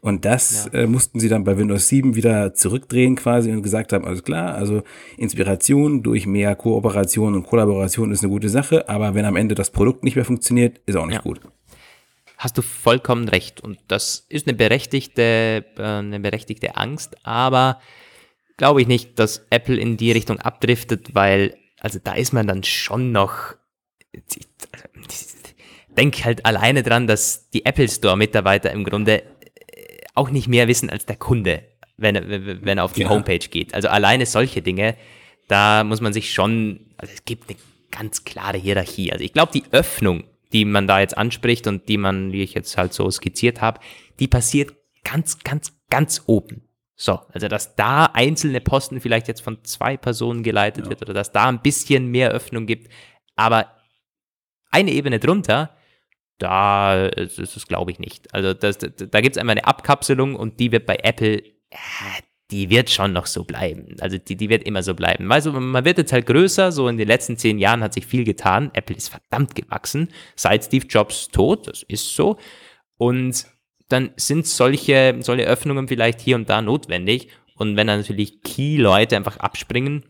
Und das ja. äh, mussten sie dann bei Windows 7 wieder zurückdrehen quasi und gesagt haben, alles klar, also Inspiration durch mehr Kooperation und Kollaboration ist eine gute Sache, aber wenn am Ende das Produkt nicht mehr funktioniert, ist auch nicht ja. gut. Hast du vollkommen recht. Und das ist eine berechtigte, äh, eine berechtigte Angst, aber glaube ich nicht, dass Apple in die Richtung abdriftet, weil, also da ist man dann schon noch, denk halt alleine dran, dass die Apple Store Mitarbeiter im Grunde äh, auch nicht mehr wissen als der Kunde, wenn er, wenn er auf die ja. Homepage geht. Also alleine solche Dinge, da muss man sich schon, also es gibt eine ganz klare Hierarchie. Also ich glaube, die Öffnung, die man da jetzt anspricht und die man, wie ich jetzt halt so skizziert habe, die passiert ganz, ganz, ganz oben. So, also dass da einzelne Posten vielleicht jetzt von zwei Personen geleitet ja. wird oder dass da ein bisschen mehr Öffnung gibt, aber eine Ebene drunter, da ist es, glaube ich, nicht. Also das, da gibt es einmal eine Abkapselung und die wird bei Apple, äh, die wird schon noch so bleiben. Also die, die wird immer so bleiben. Also man wird jetzt halt größer, so in den letzten zehn Jahren hat sich viel getan. Apple ist verdammt gewachsen, seit Steve Jobs Tod, das ist so. Und dann sind solche, solche Öffnungen vielleicht hier und da notwendig. Und wenn dann natürlich Key-Leute einfach abspringen,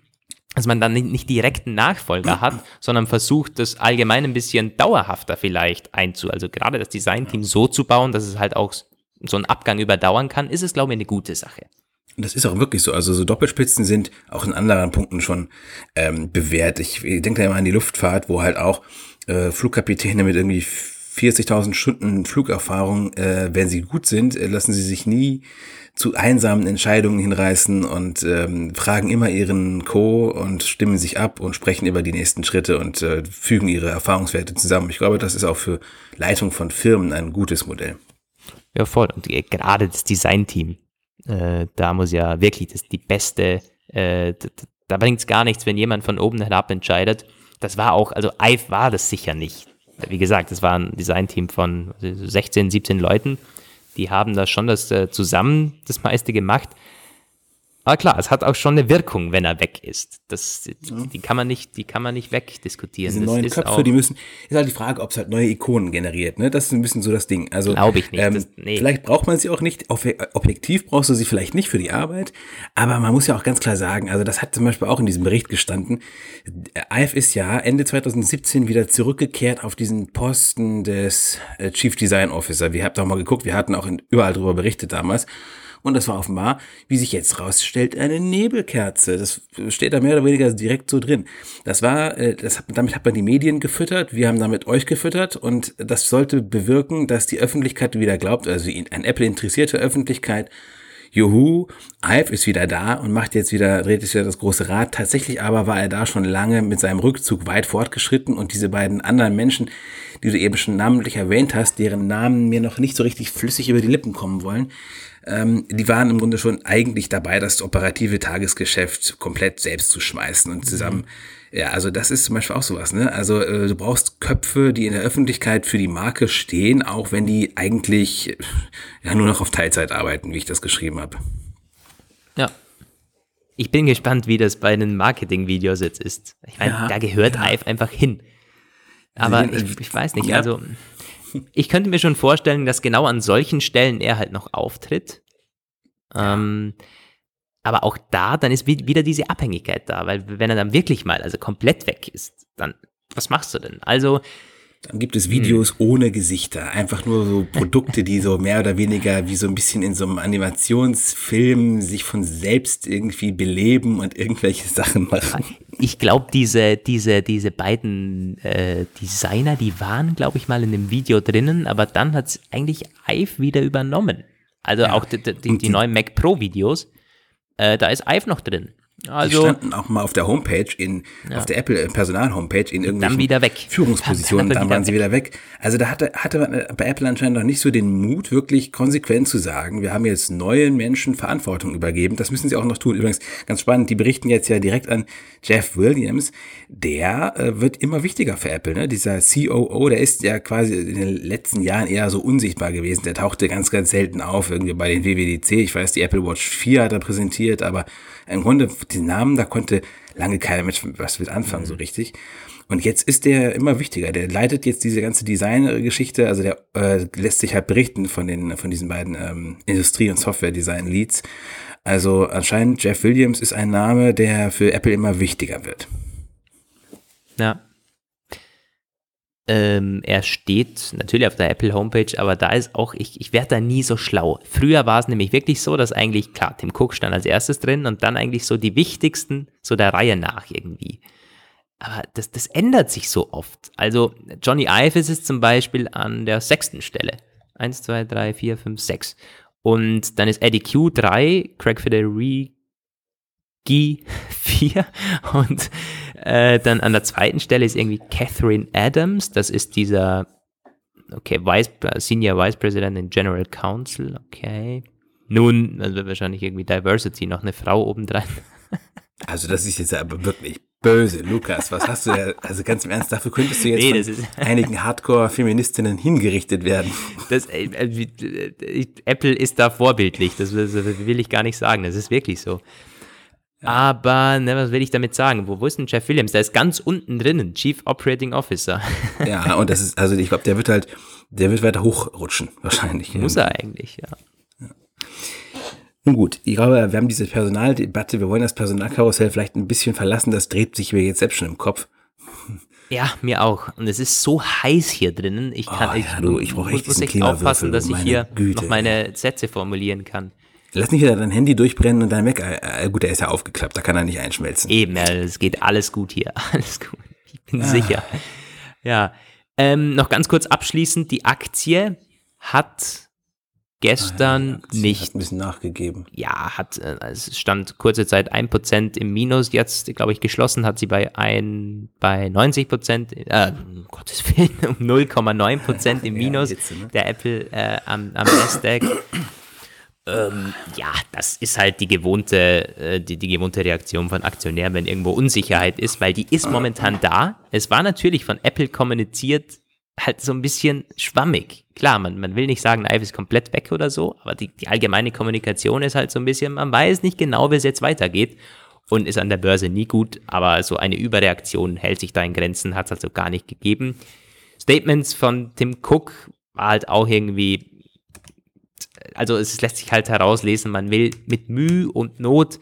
dass man dann nicht direkt einen Nachfolger hat, sondern versucht, das allgemein ein bisschen dauerhafter vielleicht einzu, also gerade das Designteam so zu bauen, dass es halt auch so einen Abgang überdauern kann, ist es, glaube ich, eine gute Sache. Das ist auch wirklich so. Also so Doppelspitzen sind auch in anderen Punkten schon ähm, bewährt. Ich, denke da immer an die Luftfahrt, wo halt auch äh, Flugkapitäne mit irgendwie 40.000 Stunden Flugerfahrung, äh, wenn sie gut sind, äh, lassen sie sich nie zu einsamen Entscheidungen hinreißen und ähm, fragen immer ihren Co. und stimmen sich ab und sprechen über die nächsten Schritte und äh, fügen ihre Erfahrungswerte zusammen. Ich glaube, das ist auch für Leitung von Firmen ein gutes Modell. Ja, voll. Und gerade das Designteam, äh, da muss ja wirklich das die beste, äh, da bringt es gar nichts, wenn jemand von oben herab entscheidet. Das war auch, also IVE war das sicher nicht wie gesagt, es war ein Designteam von 16, 17 Leuten. Die haben da schon das äh, zusammen das meiste gemacht. Aber klar, es hat auch schon eine Wirkung, wenn er weg ist. Das, ja. die kann man nicht, die kann man nicht wegdiskutieren. Diese neuen Köpfe, die müssen, ist halt die Frage, ob es halt neue Ikonen generiert, ne? Das ist ein bisschen so das Ding. Also, glaube ich nicht. Ähm, das, nee. Vielleicht braucht man sie auch nicht, objektiv brauchst du sie vielleicht nicht für die Arbeit, aber man muss ja auch ganz klar sagen, also das hat zum Beispiel auch in diesem Bericht gestanden, IF ist ja Ende 2017 wieder zurückgekehrt auf diesen Posten des äh, Chief Design Officer. Wir habt auch mal geguckt, wir hatten auch überall darüber berichtet damals. Und das war offenbar, wie sich jetzt rausstellt, eine Nebelkerze. Das steht da mehr oder weniger direkt so drin. Das war, äh, das hat, damit hat man die Medien gefüttert. Wir haben damit euch gefüttert. Und das sollte bewirken, dass die Öffentlichkeit wieder glaubt, also ein Apple interessierte Öffentlichkeit, Juhu, Alf ist wieder da und macht jetzt wieder, dreht sich wieder das große Rad. Tatsächlich aber war er da schon lange mit seinem Rückzug weit fortgeschritten und diese beiden anderen Menschen, die du eben schon namentlich erwähnt hast, deren Namen mir noch nicht so richtig flüssig über die Lippen kommen wollen, ähm, die waren im Grunde schon eigentlich dabei, das operative Tagesgeschäft komplett selbst zu schmeißen und zusammen. Mhm. Ja, also das ist zum Beispiel auch sowas, ne? Also äh, du brauchst Köpfe, die in der Öffentlichkeit für die Marke stehen, auch wenn die eigentlich ja nur noch auf Teilzeit arbeiten, wie ich das geschrieben habe. Ja. Ich bin gespannt, wie das bei den Marketing-Videos jetzt ist. Ich meine, ja, da gehört ja. Ive einfach hin. Aber ich, ich weiß nicht, ja. also ich könnte mir schon vorstellen, dass genau an solchen Stellen er halt noch auftritt. Ähm, aber auch da, dann ist wieder diese Abhängigkeit da, weil wenn er dann wirklich mal, also komplett weg ist, dann, was machst du denn? Also, dann gibt es Videos hm. ohne Gesichter. Einfach nur so Produkte, die so mehr oder weniger wie so ein bisschen in so einem Animationsfilm sich von selbst irgendwie beleben und irgendwelche Sachen machen. Ich glaube, diese, diese, diese beiden äh, Designer, die waren, glaube ich, mal in dem Video drinnen, aber dann hat es eigentlich Ive wieder übernommen. Also ja. auch die, die, die neuen Mac Pro Videos, äh, da ist Ive noch drin. Also, die standen auch mal auf der Homepage, in, ja. auf der Apple Personal-Homepage in irgendwelchen dann wieder weg. Führungspositionen, dann, dann waren sie wieder weg. Also da hatte, hatte man äh, bei Apple anscheinend noch nicht so den Mut, wirklich konsequent zu sagen, wir haben jetzt neuen Menschen Verantwortung übergeben. Das müssen sie auch noch tun. Übrigens, ganz spannend, die berichten jetzt ja direkt an Jeff Williams. Der äh, wird immer wichtiger für Apple. Ne? Dieser COO, der ist ja quasi in den letzten Jahren eher so unsichtbar gewesen. Der tauchte ganz, ganz selten auf, irgendwie bei den WWDC. Ich weiß, die Apple Watch 4 hat er präsentiert, aber im Grunde, die Namen, da konnte lange keiner mit was mit anfangen, so mhm. richtig. Und jetzt ist der immer wichtiger. Der leitet jetzt diese ganze Design-Geschichte, also der äh, lässt sich halt berichten von den, von diesen beiden ähm, Industrie- und Software-Design-Leads. Also anscheinend Jeff Williams ist ein Name, der für Apple immer wichtiger wird. Ja. Ähm, er steht natürlich auf der Apple Homepage, aber da ist auch, ich, ich werde da nie so schlau. Früher war es nämlich wirklich so, dass eigentlich, klar, Tim Cook stand als erstes drin und dann eigentlich so die wichtigsten, so der Reihe nach irgendwie. Aber das, das ändert sich so oft. Also Johnny Ive ist es zum Beispiel an der sechsten Stelle. Eins, zwei, drei, vier, fünf, sechs. Und dann ist Eddie Q 3, Craig Federighi 4 und äh, dann an der zweiten Stelle ist irgendwie Catherine Adams, das ist dieser, okay, Vice, Senior Vice President in General Counsel, okay. Nun, also wahrscheinlich irgendwie Diversity, noch eine Frau obendrein. Also das ist jetzt aber wirklich böse, Lukas. Was hast du da, also ganz im Ernst, dafür könntest du jetzt nee, von einigen Hardcore-Feministinnen hingerichtet werden. Das, äh, äh, Apple ist da vorbildlich, das, das, will ich gar nicht sagen, das ist wirklich so. Aber, ne, was will ich damit sagen? Wo, wo ist denn Jeff Williams? Der ist ganz unten drinnen, Chief Operating Officer. Ja, und das ist, also ich glaube, der wird halt, der wird weiter hochrutschen, wahrscheinlich. Muss er eigentlich, ja. Nun gut, ich glaube, wir haben diese Personaldebatte, wir wollen das Personalkarussell vielleicht ein bisschen verlassen, das dreht sich mir jetzt selbst schon im Kopf. Ja, mir auch. Und es ist so heiß hier drinnen. Ich kann, oh, ja, du, ich muss, muss echt aufpassen, dass ich hier Güte, noch meine Sätze formulieren kann. Lass nicht wieder dein Handy durchbrennen und dein Mac, äh, gut, der ist ja aufgeklappt, da kann er nicht einschmelzen. Eben, ja, es geht alles gut hier, alles gut. Ich bin ah. sicher. Ja, ähm, noch ganz kurz abschließend, die Aktie hat gestern ah, nicht. Hat ein bisschen nachgegeben. Ja, hat, äh, es stand kurze Zeit 1% im Minus, jetzt, glaube ich, geschlossen hat sie bei, ein, bei 90%, äh, um Gottes Willen, um 0,9% im Minus, ja, Hitze, ne? der Apple äh, am, am Nasdaq. Ähm, ja, das ist halt die gewohnte, äh, die, die gewohnte Reaktion von Aktionären, wenn irgendwo Unsicherheit ist, weil die ist momentan da. Es war natürlich von Apple kommuniziert, halt so ein bisschen schwammig. Klar, man, man will nicht sagen, Ive ist komplett weg oder so, aber die, die allgemeine Kommunikation ist halt so ein bisschen, man weiß nicht genau, wie es jetzt weitergeht und ist an der Börse nie gut, aber so eine Überreaktion hält sich da in Grenzen, hat es also gar nicht gegeben. Statements von Tim Cook war halt auch irgendwie, also es lässt sich halt herauslesen, man will mit Mühe und Not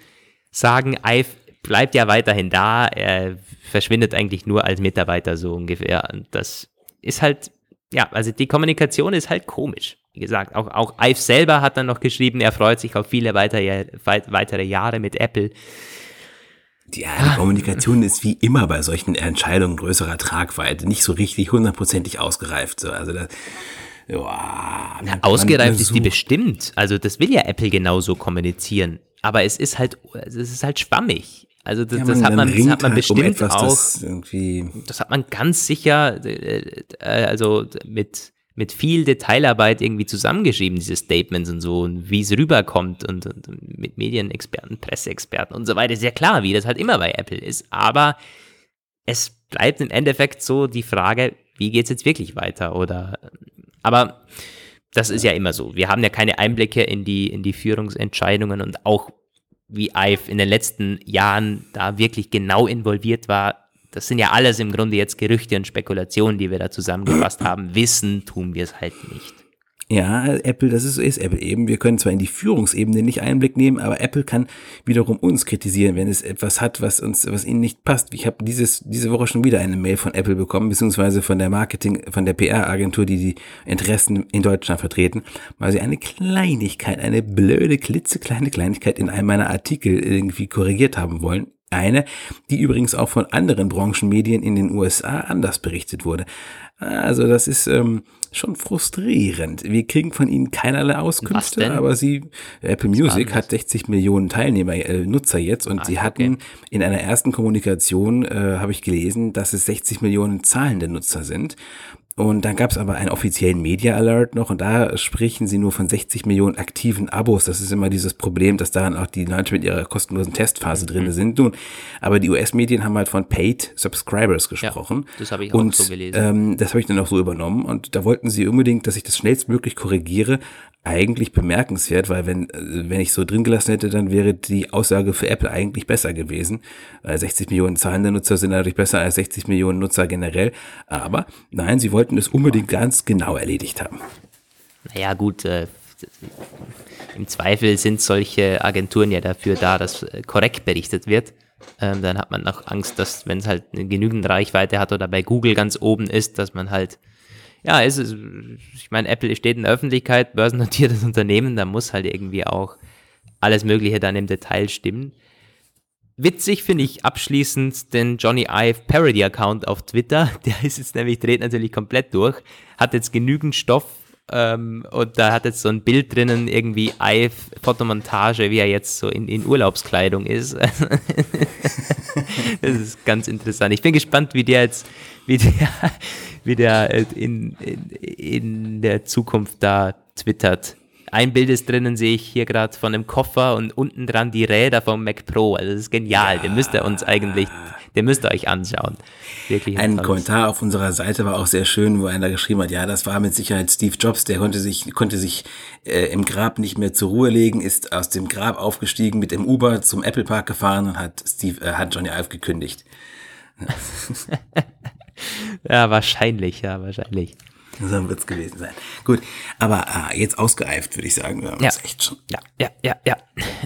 sagen, Ive bleibt ja weiterhin da, er verschwindet eigentlich nur als Mitarbeiter so ungefähr. Und das ist halt, ja, also die Kommunikation ist halt komisch. Wie gesagt, auch, auch Ive selber hat dann noch geschrieben, er freut sich auf viele weitere, weitere Jahre mit Apple. Die Kommunikation ist wie immer bei solchen Entscheidungen größerer Tragweite nicht so richtig hundertprozentig ausgereift. So. Also das, ja, Na, ausgereift ist die bestimmt. Also das will ja Apple genauso kommunizieren. Aber es ist halt, es ist halt schwammig. Also das, ja, das, hat, man, das hat man halt bestimmt um etwas, auch. Das, das, hat man ganz sicher, äh, äh, also mit, mit viel Detailarbeit irgendwie zusammengeschrieben, diese Statements und so, und wie es rüberkommt und, und mit Medienexperten, Presseexperten und so weiter. Ist ja klar, wie das halt immer bei Apple ist. Aber es bleibt im Endeffekt so die Frage, wie geht es jetzt wirklich weiter? Oder aber das ist ja immer so. Wir haben ja keine Einblicke in die, in die Führungsentscheidungen und auch wie Ive in den letzten Jahren da wirklich genau involviert war, das sind ja alles im Grunde jetzt Gerüchte und Spekulationen, die wir da zusammengefasst haben. Wissen tun wir es halt nicht. Ja, Apple, das ist, ist Apple eben. Wir können zwar in die Führungsebene nicht Einblick nehmen, aber Apple kann wiederum uns kritisieren, wenn es etwas hat, was uns, was ihnen nicht passt. Ich habe dieses, diese Woche schon wieder eine Mail von Apple bekommen, beziehungsweise von der Marketing, von der PR-Agentur, die die Interessen in Deutschland vertreten, weil sie eine Kleinigkeit, eine blöde, klitzekleine Kleinigkeit in einem meiner Artikel irgendwie korrigiert haben wollen. Eine, die übrigens auch von anderen Branchenmedien in den USA anders berichtet wurde. Also das ist ähm, schon frustrierend. Wir kriegen von ihnen keinerlei Auskünfte, aber sie, Apple Music hat 60 Millionen Teilnehmer, äh, Nutzer jetzt und ah, sie hatten okay. in einer ersten Kommunikation, äh, habe ich gelesen, dass es 60 Millionen zahlende Nutzer sind. Und dann gab es aber einen offiziellen Media Alert noch und da sprechen sie nur von 60 Millionen aktiven Abos. Das ist immer dieses Problem, dass daran auch die Leute mit ihrer kostenlosen Testphase mhm. drin sind. Nun, aber die US-Medien haben halt von Paid Subscribers gesprochen. Ja, das habe ich auch und, so gelesen. Ähm, das habe ich dann auch so übernommen und da wollten sie unbedingt, dass ich das schnellstmöglich korrigiere, eigentlich bemerkenswert, weil wenn, äh, wenn ich so drin gelassen hätte, dann wäre die Aussage für Apple eigentlich besser gewesen. Weil 60 Millionen zahlende Nutzer sind natürlich besser als 60 Millionen Nutzer generell. Aber nein, sie wollten es unbedingt ganz genau erledigt haben. Naja, gut, äh, im Zweifel sind solche Agenturen ja dafür da, dass äh, korrekt berichtet wird. Ähm, dann hat man noch Angst, dass, wenn es halt eine genügend Reichweite hat oder bei Google ganz oben ist, dass man halt, ja, es ist, ich meine, Apple steht in der Öffentlichkeit, börsennotiertes Unternehmen, da muss halt irgendwie auch alles Mögliche dann im Detail stimmen. Witzig finde ich abschließend den Johnny Ive Parody Account auf Twitter. Der ist jetzt nämlich, dreht natürlich komplett durch, hat jetzt genügend Stoff ähm, und da hat jetzt so ein Bild drinnen, irgendwie Ive Fotomontage, wie er jetzt so in, in Urlaubskleidung ist. das ist ganz interessant. Ich bin gespannt, wie der jetzt, wie der, wie der in, in, in der Zukunft da twittert ein Bild ist drinnen, sehe ich hier gerade von einem Koffer und unten dran die Räder vom Mac Pro. Also das ist genial. Ja. Den müsst ihr uns eigentlich, den müsst ihr euch anschauen. Wirklich ein tolles. Kommentar auf unserer Seite war auch sehr schön, wo einer geschrieben hat, ja, das war mit Sicherheit Steve Jobs, der konnte sich, konnte sich äh, im Grab nicht mehr zur Ruhe legen, ist aus dem Grab aufgestiegen, mit dem Uber zum Apple Park gefahren und hat Steve, äh, hat Johnny Ive gekündigt. ja, wahrscheinlich, ja, wahrscheinlich. So wird es gewesen sein. Gut, aber äh, jetzt ausgeeift, würde ich sagen. Ja. echt schon. Ja, ja, ja, ja.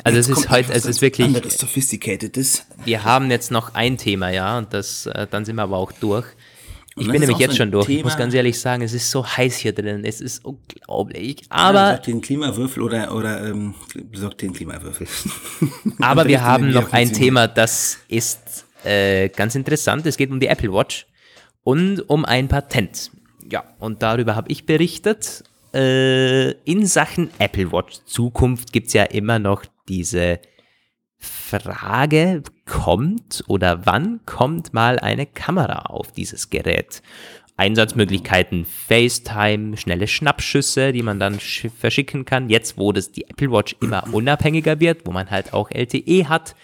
Also jetzt es ist heute, es ist wirklich. Anderes Sophisticated's. Wir haben jetzt noch ein Thema, ja, und das, äh, dann sind wir aber auch durch. Ich bin nämlich jetzt schon durch. Thema, ich muss ganz ehrlich sagen, es ist so heiß hier drin. Es ist unglaublich. Aber. Ja, den Klimawürfel oder, oder ähm, besorgt den Klimawürfel. aber wir haben noch ein Thema, das ist äh, ganz interessant. Es geht um die Apple Watch und um ein Patent. Ja, und darüber habe ich berichtet. Äh, in Sachen Apple Watch Zukunft gibt es ja immer noch diese Frage, kommt oder wann kommt mal eine Kamera auf dieses Gerät? Einsatzmöglichkeiten FaceTime, schnelle Schnappschüsse, die man dann verschicken kann. Jetzt, wo das die Apple Watch immer unabhängiger wird, wo man halt auch LTE hat,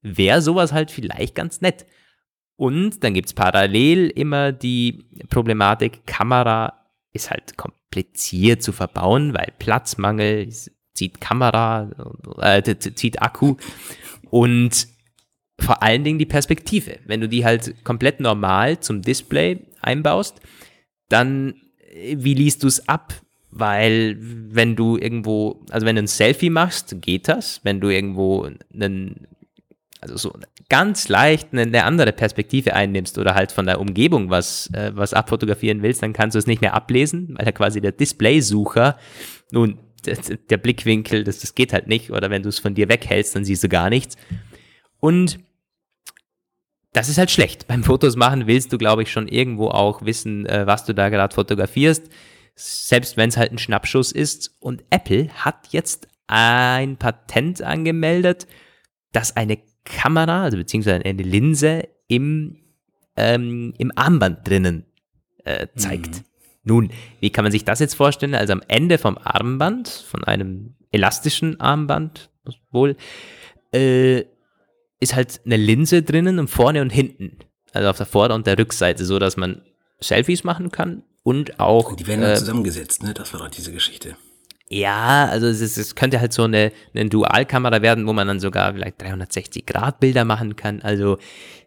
wäre sowas halt vielleicht ganz nett. Und dann gibt es parallel immer die Problematik, Kamera ist halt kompliziert zu verbauen, weil Platzmangel zieht Kamera, äh, zieht Akku und vor allen Dingen die Perspektive. Wenn du die halt komplett normal zum Display einbaust, dann äh, wie liest du es ab? Weil wenn du irgendwo, also wenn du ein Selfie machst, geht das. Wenn du irgendwo einen also so ganz leicht eine, eine, andere Perspektive einnimmst oder halt von der Umgebung was, äh, was abfotografieren willst, dann kannst du es nicht mehr ablesen, weil ja quasi der Displaysucher, nun, der, der Blickwinkel, das, das geht halt nicht, oder wenn du es von dir weghältst, dann siehst du gar nichts. Und das ist halt schlecht. Beim Fotos machen willst du, glaube ich, schon irgendwo auch wissen, äh, was du da gerade fotografierst, selbst wenn es halt ein Schnappschuss ist. Und Apple hat jetzt ein Patent angemeldet, dass eine Kamera, also beziehungsweise eine Linse im, ähm, im Armband drinnen äh, zeigt. Mhm. Nun, wie kann man sich das jetzt vorstellen? Also am Ende vom Armband, von einem elastischen Armband wohl, äh, ist halt eine Linse drinnen und vorne und hinten. Also auf der Vorder- und der Rückseite, so dass man Selfies machen kann und auch. Die werden dann äh, zusammengesetzt, ne? Das war doch diese Geschichte. Ja, also es, ist, es könnte halt so eine, eine Dualkamera werden, wo man dann sogar vielleicht 360 Grad Bilder machen kann. Also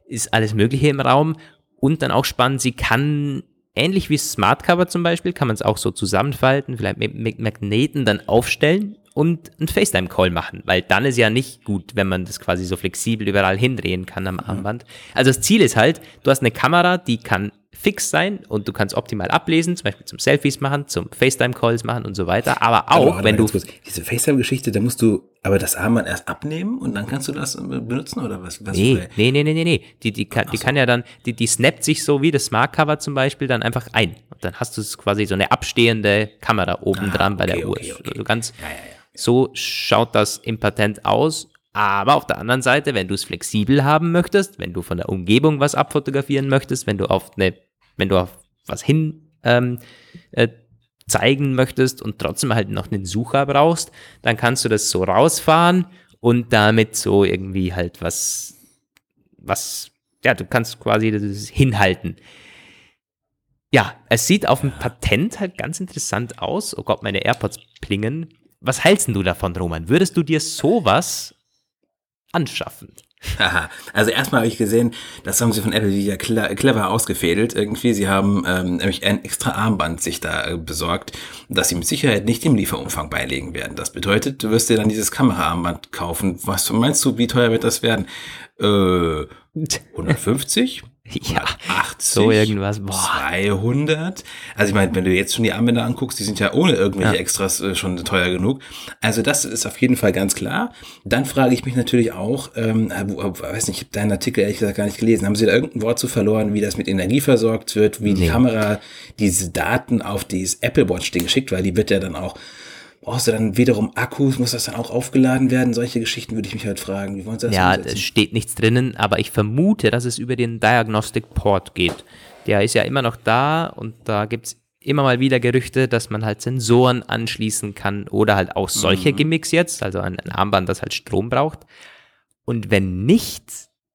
ist alles Mögliche im Raum. Und dann auch spannend, sie kann, ähnlich wie Smart Cover zum Beispiel, kann man es auch so zusammenfalten, vielleicht mit, mit Magneten dann aufstellen und einen FaceTime-Call machen, weil dann ist ja nicht gut, wenn man das quasi so flexibel überall hindrehen kann am Armband. Also das Ziel ist halt, du hast eine Kamera, die kann fix sein und du kannst optimal ablesen, zum Beispiel zum Selfies machen, zum FaceTime-Calls machen und so weiter. Aber auch, aber wenn du. Kurz, diese FaceTime-Geschichte, da musst du aber das Armband erst abnehmen und dann kannst du das benutzen oder was? was nee, nee, nee, nee, nee, nee. Die, die, kann, die so. kann ja dann, die, die snappt sich so wie das Smart Cover zum Beispiel dann einfach ein. Und dann hast du quasi so eine abstehende Kamera oben ah, dran bei der Uhr. Okay, okay. Also ganz, ja, ja, ja. So schaut das im Patent aus. Aber auf der anderen Seite, wenn du es flexibel haben möchtest, wenn du von der Umgebung was abfotografieren möchtest, wenn du auf eine wenn du auf was hin ähm, äh, zeigen möchtest und trotzdem halt noch einen Sucher brauchst, dann kannst du das so rausfahren und damit so irgendwie halt was, was, ja, du kannst quasi das hinhalten. Ja, es sieht auf dem Patent halt ganz interessant aus. Oh Gott, meine AirPods plingen. Was hältst du davon, Roman? Würdest du dir sowas anschaffen? Haha. Also erstmal habe ich gesehen, das haben sie von Apple wieder clever ausgefädelt. Irgendwie, sie haben ähm, nämlich ein extra Armband sich da äh, besorgt, das sie mit Sicherheit nicht im Lieferumfang beilegen werden. Das bedeutet, du wirst dir dann dieses Kameraarmband kaufen. Was meinst du, wie teuer wird das werden? Äh, 150? Ja, 80, so irgendwas. Boah. 200. Also ich meine, wenn du jetzt schon die Armbänder anguckst, die sind ja ohne irgendwelche Ja. Extras äh, schon teuer genug. Also das ist auf jeden Fall ganz klar. Dann frage ich mich natürlich auch, ähm, äh, äh, weiß nicht, ich habe deinen Artikel ehrlich gesagt gar nicht gelesen. Haben Sie da irgendein Wort zu verloren, wie das mit Energie versorgt wird, wie die Nee. Kamera diese Daten auf dieses Apple Watch Ding schickt, weil die wird ja dann auch Brauchst du dann wiederum Akkus? Muss das dann auch aufgeladen werden? Solche Geschichten würde ich mich halt fragen. Wie wollen Sie das Ja, umsetzen? es steht nichts drinnen, aber ich vermute, dass es über den Diagnostic Port geht. Der ist ja immer noch da und da gibt es immer mal wieder Gerüchte, dass man halt Sensoren anschließen kann oder halt auch solche Gimmicks jetzt, also ein, ein Armband, das halt Strom braucht. Und wenn nicht,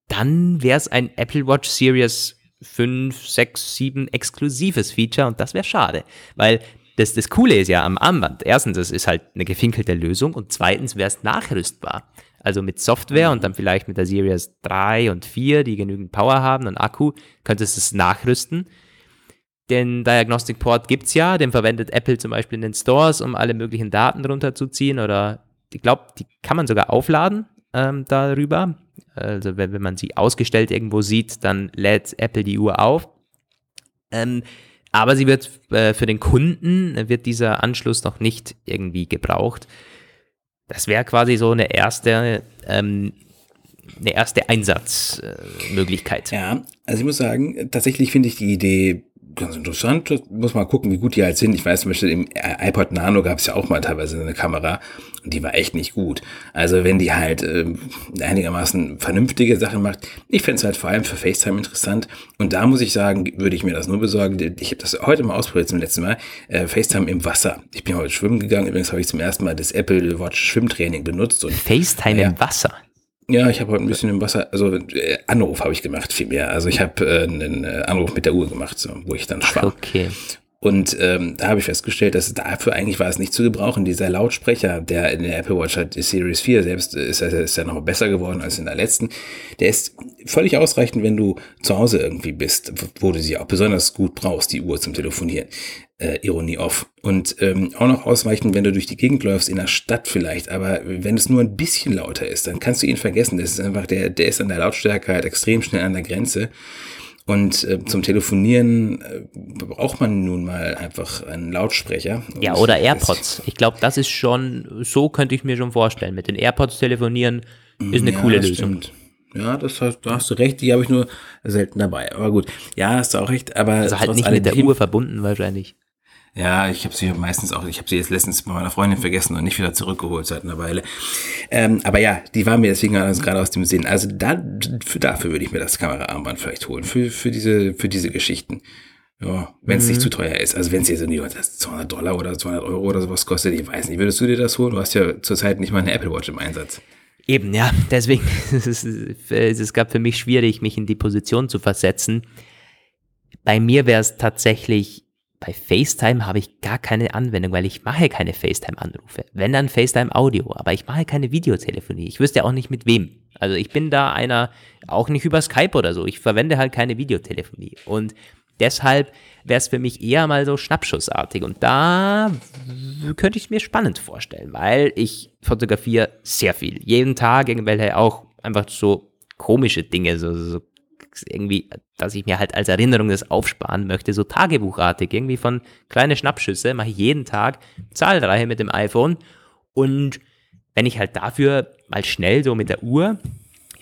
dann wäre es ein Apple Watch Series 5, 6, 7 exklusives Feature und das wäre schade, weil das, das Coole ist ja am Armband. Erstens, es ist halt eine gefinkelte Lösung und zweitens wäre es nachrüstbar. Also mit Software und dann vielleicht mit der Series 3 und 4, die genügend Power haben und Akku, könntest du es nachrüsten. Den Diagnostic Port gibt's ja, den verwendet Apple zum Beispiel in den Stores, um alle möglichen Daten runterzuziehen oder ich glaube, die kann man sogar aufladen ähm, darüber. Also wenn, wenn man sie ausgestellt irgendwo sieht, dann lädt Apple die Uhr auf. Ähm, aber sie wird äh, für den Kunden wird dieser Anschluss noch nicht irgendwie gebraucht. Das wäre quasi so eine erste, ähm, eine erste Einsatzmöglichkeit. Ja, also ich muss sagen, tatsächlich finde ich die Idee ganz interessant. Muss mal gucken, wie gut die halt sind. Ich weiß zum Beispiel, im iPod Nano gab es ja auch mal teilweise eine Kamera und die war echt nicht gut. Also wenn die halt ähm, einigermaßen vernünftige Sachen macht, ich fände es halt vor allem für FaceTime interessant. Und da muss ich sagen, würde ich mir das nur besorgen. Ich habe das heute mal ausprobiert zum letzten Mal. Äh, FaceTime im Wasser. Ich bin heute schwimmen gegangen. Übrigens habe ich zum ersten Mal das Apple Watch Schwimmtraining benutzt und FaceTime Ja. im Wasser. Ja, ich habe heute ein bisschen im Wasser, also äh, Anruf habe ich gemacht, vielmehr. Also ich habe äh, einen äh, Anruf mit der Uhr gemacht, so, wo ich dann schwamm. Okay. Und ähm, da habe ich festgestellt, dass dafür eigentlich war es nicht zu gebrauchen. Dieser Lautsprecher, der in der Apple Watch hat, Series 4 selbst, äh, ist, ja- ist ja noch besser geworden als in der letzten. Der ist völlig ausreichend, wenn du zu Hause irgendwie bist, wo du sie auch besonders gut brauchst, die Uhr zum Telefonieren. Äh, Ironie off. Und ähm, auch noch ausreichend, wenn du durch die Gegend läufst, in der Stadt vielleicht. Aber wenn es nur ein bisschen lauter ist, dann kannst du ihn vergessen. Das ist einfach, der, der ist an der Lautstärke halt extrem schnell an der Grenze. Und äh, zum Telefonieren äh, braucht man nun mal einfach einen Lautsprecher. Ja, oder AirPods. Ich glaube, das ist schon, so könnte ich mir schon vorstellen. Mit den AirPods telefonieren ist eine Ja, coole Lösung. stimmt. Ja, das hast, da hast du recht, die habe ich nur selten dabei. Aber gut, ja, hast du auch recht. Aber Also halt nicht mit der Uhr verbunden wahrscheinlich. Ja, ich habe sie meistens auch, ich habe sie jetzt letztens bei meiner Freundin vergessen und nicht wieder zurückgeholt seit einer Weile. Ähm, aber ja, die war mir deswegen also gerade aus dem Sinn. Also da, für, dafür würde ich mir das Kameraarmband vielleicht holen, für, für, diese, für diese Geschichten. Ja, wenn es nicht zu teuer ist. Also wenn es jetzt was heißt, 200 Dollar oder 200 Euro oder sowas kostet, ich weiß nicht. Würdest du dir das holen? Du hast ja zurzeit nicht mal eine Apple Watch im Einsatz. Eben, ja. Deswegen ist es, es gab für mich schwierig, mich in die Position zu versetzen. Bei mir wäre es tatsächlich, bei FaceTime habe ich gar keine Anwendung, weil ich mache keine FaceTime-Anrufe. Wenn dann FaceTime-Audio, aber ich mache keine Videotelefonie. Ich wüsste auch nicht mit wem. Also ich bin da einer, auch nicht über Skype oder so. Ich verwende halt keine Videotelefonie. Und deshalb wäre es für mich eher mal so schnappschussartig. Und da könnte ich es mir spannend vorstellen, weil ich fotografiere sehr viel. Jeden Tag irgendwelche auch einfach so komische Dinge, so, so irgendwie, dass ich mir halt als Erinnerung das aufsparen möchte, so tagebuchartig, irgendwie von kleine Schnappschüsse, mache ich jeden Tag zahlreiche mit dem iPhone. Und wenn ich halt dafür mal schnell so mit der Uhr,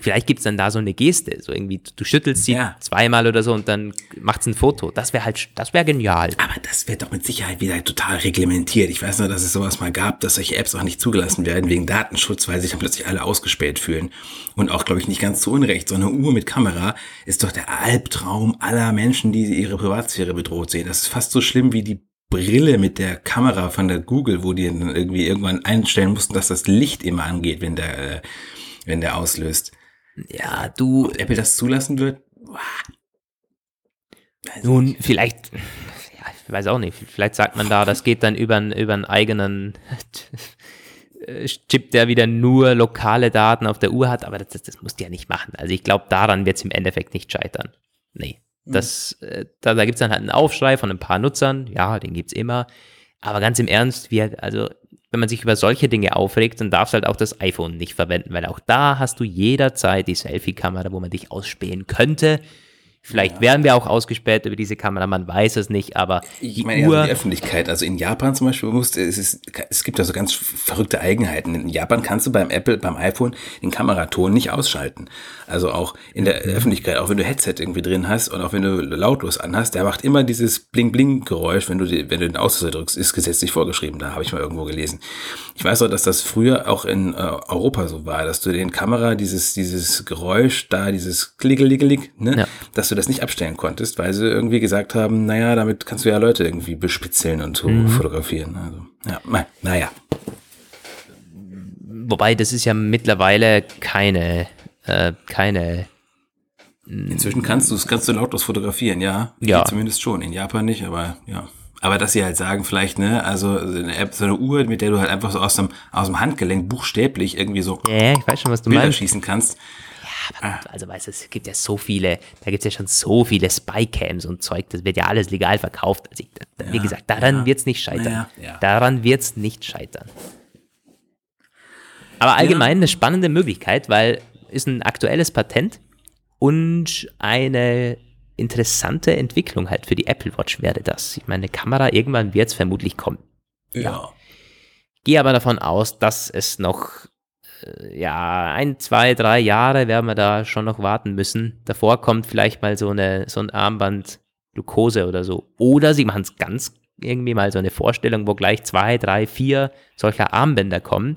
vielleicht gibt es dann da so eine Geste, so irgendwie, du schüttelst sie Ja. zweimal oder so und dann macht's ein Foto. Das wäre halt, das wäre genial. Aber das wird doch mit Sicherheit wieder total reglementiert. Ich weiß nur, dass es sowas mal gab, dass solche Apps auch nicht zugelassen werden wegen Datenschutz, weil sich dann plötzlich alle ausgespäht fühlen. Und auch, glaube ich, nicht ganz zu Unrecht. So eine Uhr mit Kamera ist doch der Albtraum aller Menschen, die ihre Privatsphäre bedroht sehen. Das ist fast so schlimm wie die Brille mit der Kamera von der Google, wo die dann irgendwie irgendwann einstellen mussten, dass das Licht immer angeht, wenn der, äh, wenn der auslöst. Ja, du, Ob Apple das zulassen wird? Weiß Nun, vielleicht, ja, ich weiß auch nicht, vielleicht sagt man da, das geht dann über, einen- über einen eigenen äh, Chip, der wieder nur lokale Daten auf der Uhr hat, aber das, das musst du ja nicht machen. Also ich glaube, daran wird es im Endeffekt nicht scheitern. Nee. Das, äh, da da gibt es dann halt einen Aufschrei von ein paar Nutzern, ja, den gibt es immer. Aber ganz im Ernst, wir, also wenn man sich über solche Dinge aufregt, dann darfst du halt auch das iPhone nicht verwenden, weil auch da hast du jederzeit die Selfie-Kamera, wo man dich ausspähen könnte. Vielleicht ja. werden wir auch ausgespäht über diese Kamera, man weiß es nicht, aber ich meine, Uhr, also die Öffentlichkeit, also in Japan zum Beispiel, musst, es, ist, es gibt da so ganz verrückte Eigenheiten. In Japan kannst du beim Apple, beim iPhone den Kameraton nicht ausschalten. Also auch in der mhm. Öffentlichkeit, auch wenn du Headset irgendwie drin hast und auch wenn du lautlos anhast, der macht immer dieses Bling-Bling-Geräusch, wenn du, die, wenn du den Auslöser drückst, ist gesetzlich vorgeschrieben, da habe ich mal irgendwo gelesen. Ich weiß auch, dass das früher auch in äh, Europa so war, dass du den Kamera dieses, dieses Geräusch da, dieses Klickelickelig, ne, ja. dass du du das nicht abstellen konntest, weil sie irgendwie gesagt haben, naja, damit kannst du ja Leute irgendwie bespitzeln und so mhm. fotografieren. Also, ja, naja. Wobei, das ist ja mittlerweile keine, äh, keine. Inzwischen kannst du es, kannst du lautlos fotografieren, ja. Ja. Zumindest schon. In Japan nicht, aber ja. Aber dass sie halt sagen, vielleicht, ne, also eine App, so eine Uhr, mit der du halt einfach so aus dem, aus dem Handgelenk buchstäblich irgendwie so ja, ich weiß schon, was du Bilder meinst. schießen kannst. Ah. also weißt du, es gibt ja so viele, da gibt es ja schon so viele Spycams und Zeug, das wird ja alles legal verkauft. Also ich, da, wie gesagt, daran ja. wird es nicht scheitern. Ja. Daran wird es nicht scheitern. Aber allgemein eine spannende Möglichkeit, weil ist ein aktuelles Patent und eine interessante Entwicklung halt für die Apple Watch wäre das. Ich meine, eine Kamera, irgendwann wird es vermutlich kommen. Ja. Gehe aber davon aus, dass es noch ja, ein, zwei, drei Jahre werden wir da schon noch warten müssen. Davor kommt vielleicht mal so, eine, so ein Armband Glucose oder so. Oder sie machen es ganz irgendwie mal so eine Vorstellung, wo gleich zwei, drei, vier solcher Armbänder kommen.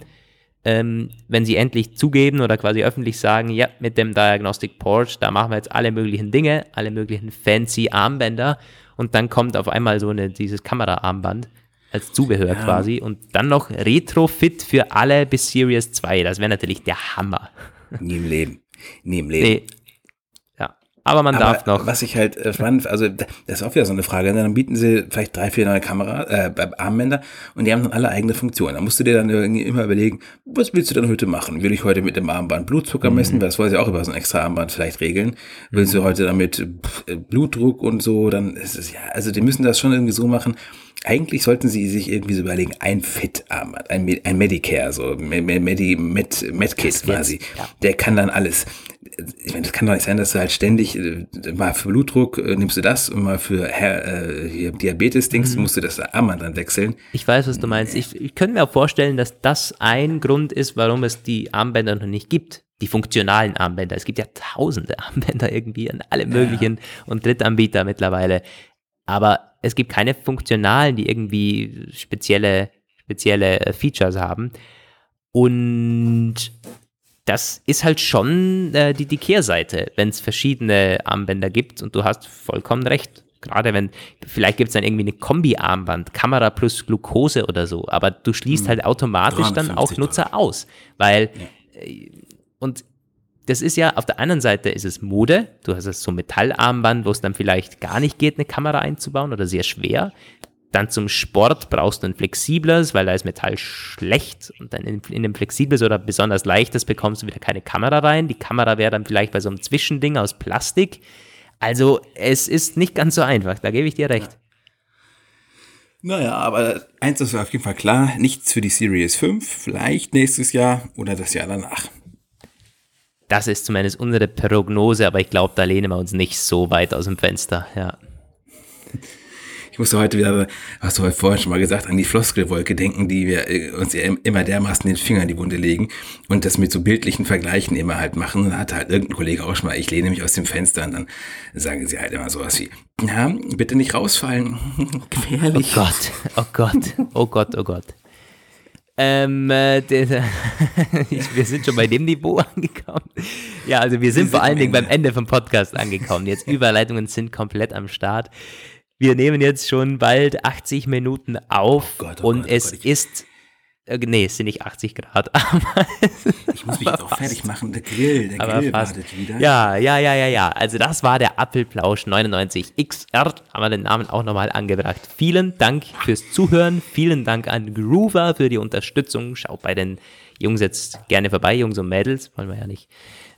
Ähm, wenn sie endlich zugeben oder quasi öffentlich sagen, ja, mit dem Diagnostic Port, da machen wir jetzt alle möglichen Dinge, alle möglichen fancy Armbänder und dann kommt auf einmal so eine, dieses Kameraarmband als Zubehör ja. quasi und dann noch Retrofit für alle bis Series 2. Das wäre natürlich der Hammer. Nie im Leben. Nie im Leben. Nee. Ja, aber man aber darf noch. Was ich halt äh, spannend, also das ist auch wieder so eine Frage. Ne? Dann bieten sie vielleicht drei, vier neue Kamera, äh, Armbänder und die haben dann alle eigene Funktionen. Da musst du dir dann irgendwie immer überlegen, was willst du denn heute machen? Will ich heute mit dem Armband Blutzucker messen? Mhm. Das wollen sie auch über so ein extra Armband vielleicht regeln. Willst mhm. du heute damit Blutdruck und so? Dann ist es ja, also die müssen das schon irgendwie so machen eigentlich sollten sie sich irgendwie so überlegen, ein Fit-Armband, ein, ein Medicare, so Medi, Med, Medkit quasi. Ja. Der kann dann alles. Ich meine, das kann doch nicht sein, dass du halt ständig äh, mal für Blutdruck äh, nimmst du das und mal für äh, Diabetes-Dings mhm. musst du das Armband dann wechseln. Ich weiß, was du meinst. Ich, ich könnte mir auch vorstellen, dass das ein Grund ist, warum es die Armbänder noch nicht gibt die funktionalen Armbänder. Es gibt ja tausende Armbänder irgendwie an alle möglichen ja. und Drittanbieter mittlerweile. Aber es gibt keine funktionalen, die irgendwie spezielle, spezielle äh, Features haben. Und das ist halt schon äh, die, die Kehrseite, wenn es verschiedene Armbänder gibt und du hast vollkommen recht. Gerade wenn, vielleicht gibt es dann irgendwie eine Kombi-Armband, Kamera plus Glucose oder so, aber du schließt hm. halt automatisch dann auch Nutzer aus, weil, ja. Äh, und das ist ja, auf der anderen Seite ist es Mode. Du hast es so Metallarmband, wo es dann vielleicht gar nicht geht, eine Kamera einzubauen oder sehr schwer. Dann zum Sport brauchst du ein flexibles, weil da ist Metall schlecht. Und dann in, in dem flexibles oder besonders leichtes bekommst du wieder keine Kamera rein. Die Kamera wäre dann vielleicht bei so einem Zwischending aus Plastik. Also es ist nicht ganz so einfach, da gebe ich dir recht. Naja, aber eins ist auf jeden Fall klar, nichts für die Series 5, vielleicht nächstes Jahr oder das Jahr danach. Das ist zumindest unsere Prognose, aber ich glaube, da lehnen wir uns nicht so weit aus dem Fenster, ja. Ich musste heute wieder, hast du heute vorhin schon mal gesagt, an die Floskelwolke denken, die wir äh, uns ja immer dermaßen den Finger in die Wunde legen und das mit so bildlichen Vergleichen immer halt machen. Und da hat halt irgendein Kollege auch schon mal, ich lehne mich aus dem Fenster und dann sagen sie halt immer sowas wie, ja, bitte nicht rausfallen. Gefährlich. Oh Gott, oh Gott, oh Gott, oh Gott. Ähm, äh, wir sind schon bei dem Niveau angekommen. Ja, also wir sind vor allen Dingen beim Ende vom Podcast angekommen. Jetzt Überleitungen sind komplett am Start. Wir nehmen jetzt schon bald 80 Minuten auf oh Gott, oh und Gott, oh es Gott, ist nee, es sind nicht 80 Grad. ich muss mich jetzt auch fertig machen. Der Grill, der aber Grill fast. wartet wieder. Ja, ja, ja, ja, ja. Also das war der Apfelplausch 99 XR. Haben wir den Namen auch nochmal angebracht. Vielen Dank fürs Zuhören. Vielen Dank an Groover für die Unterstützung. Schaut bei den Jungs jetzt gerne vorbei, Jungs und Mädels. Wollen wir ja nicht.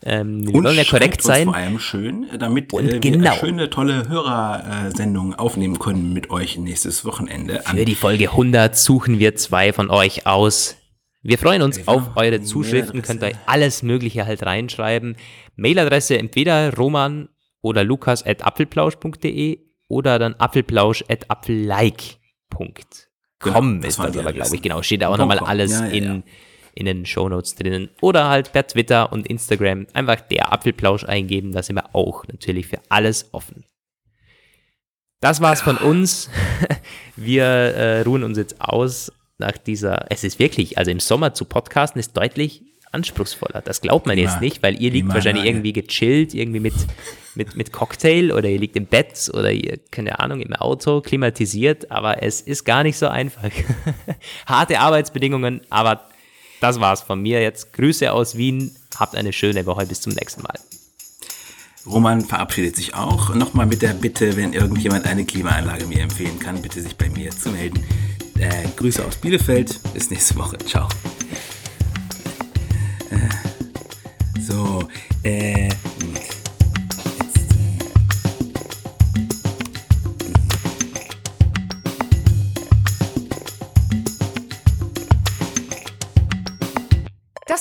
Ähm, wir Und wollen ja korrekt sein. vor allem schön, damit Und äh, genau. wir schöne, tolle Hörersendungen aufnehmen können mit euch nächstes Wochenende. An Für die Folge 100 suchen wir zwei von euch aus. Wir freuen uns auf eure Zuschriften, könnt ihr Mailadresse. alles Mögliche halt reinschreiben. Mailadresse entweder roman oder lukas at apfelplausch.de oder dann apfelplausch at apfellike.com Genau, ist das aber, glaube ich. Genau, steht da auch nochmal alles Ja, ja, in, ja. In den Shownotes drinnen. Oder halt per Twitter und Instagram einfach der Apfelplausch eingeben, da sind wir auch natürlich für alles offen. Das war's von uns. Wir äh, ruhen uns jetzt aus nach dieser. Es ist wirklich, also im Sommer zu podcasten ist deutlich anspruchsvoller. Das glaubt man jetzt nicht, weil ihr liegt wahrscheinlich lange. irgendwie gechillt, irgendwie mit, mit, mit Cocktail oder ihr liegt im Bett oder ihr, keine Ahnung, im Auto, klimatisiert, aber es ist gar nicht so einfach. Harte Arbeitsbedingungen, aber das war's von mir jetzt. Grüße aus Wien, habt eine schöne Woche, bis zum nächsten Mal. Roman verabschiedet sich auch. Nochmal mit der Bitte, wenn irgendjemand eine Klimaanlage mir empfehlen kann, bitte sich bei mir zu melden. Äh, Grüße aus Bielefeld. Bis nächste Woche. Ciao. Äh, so, äh.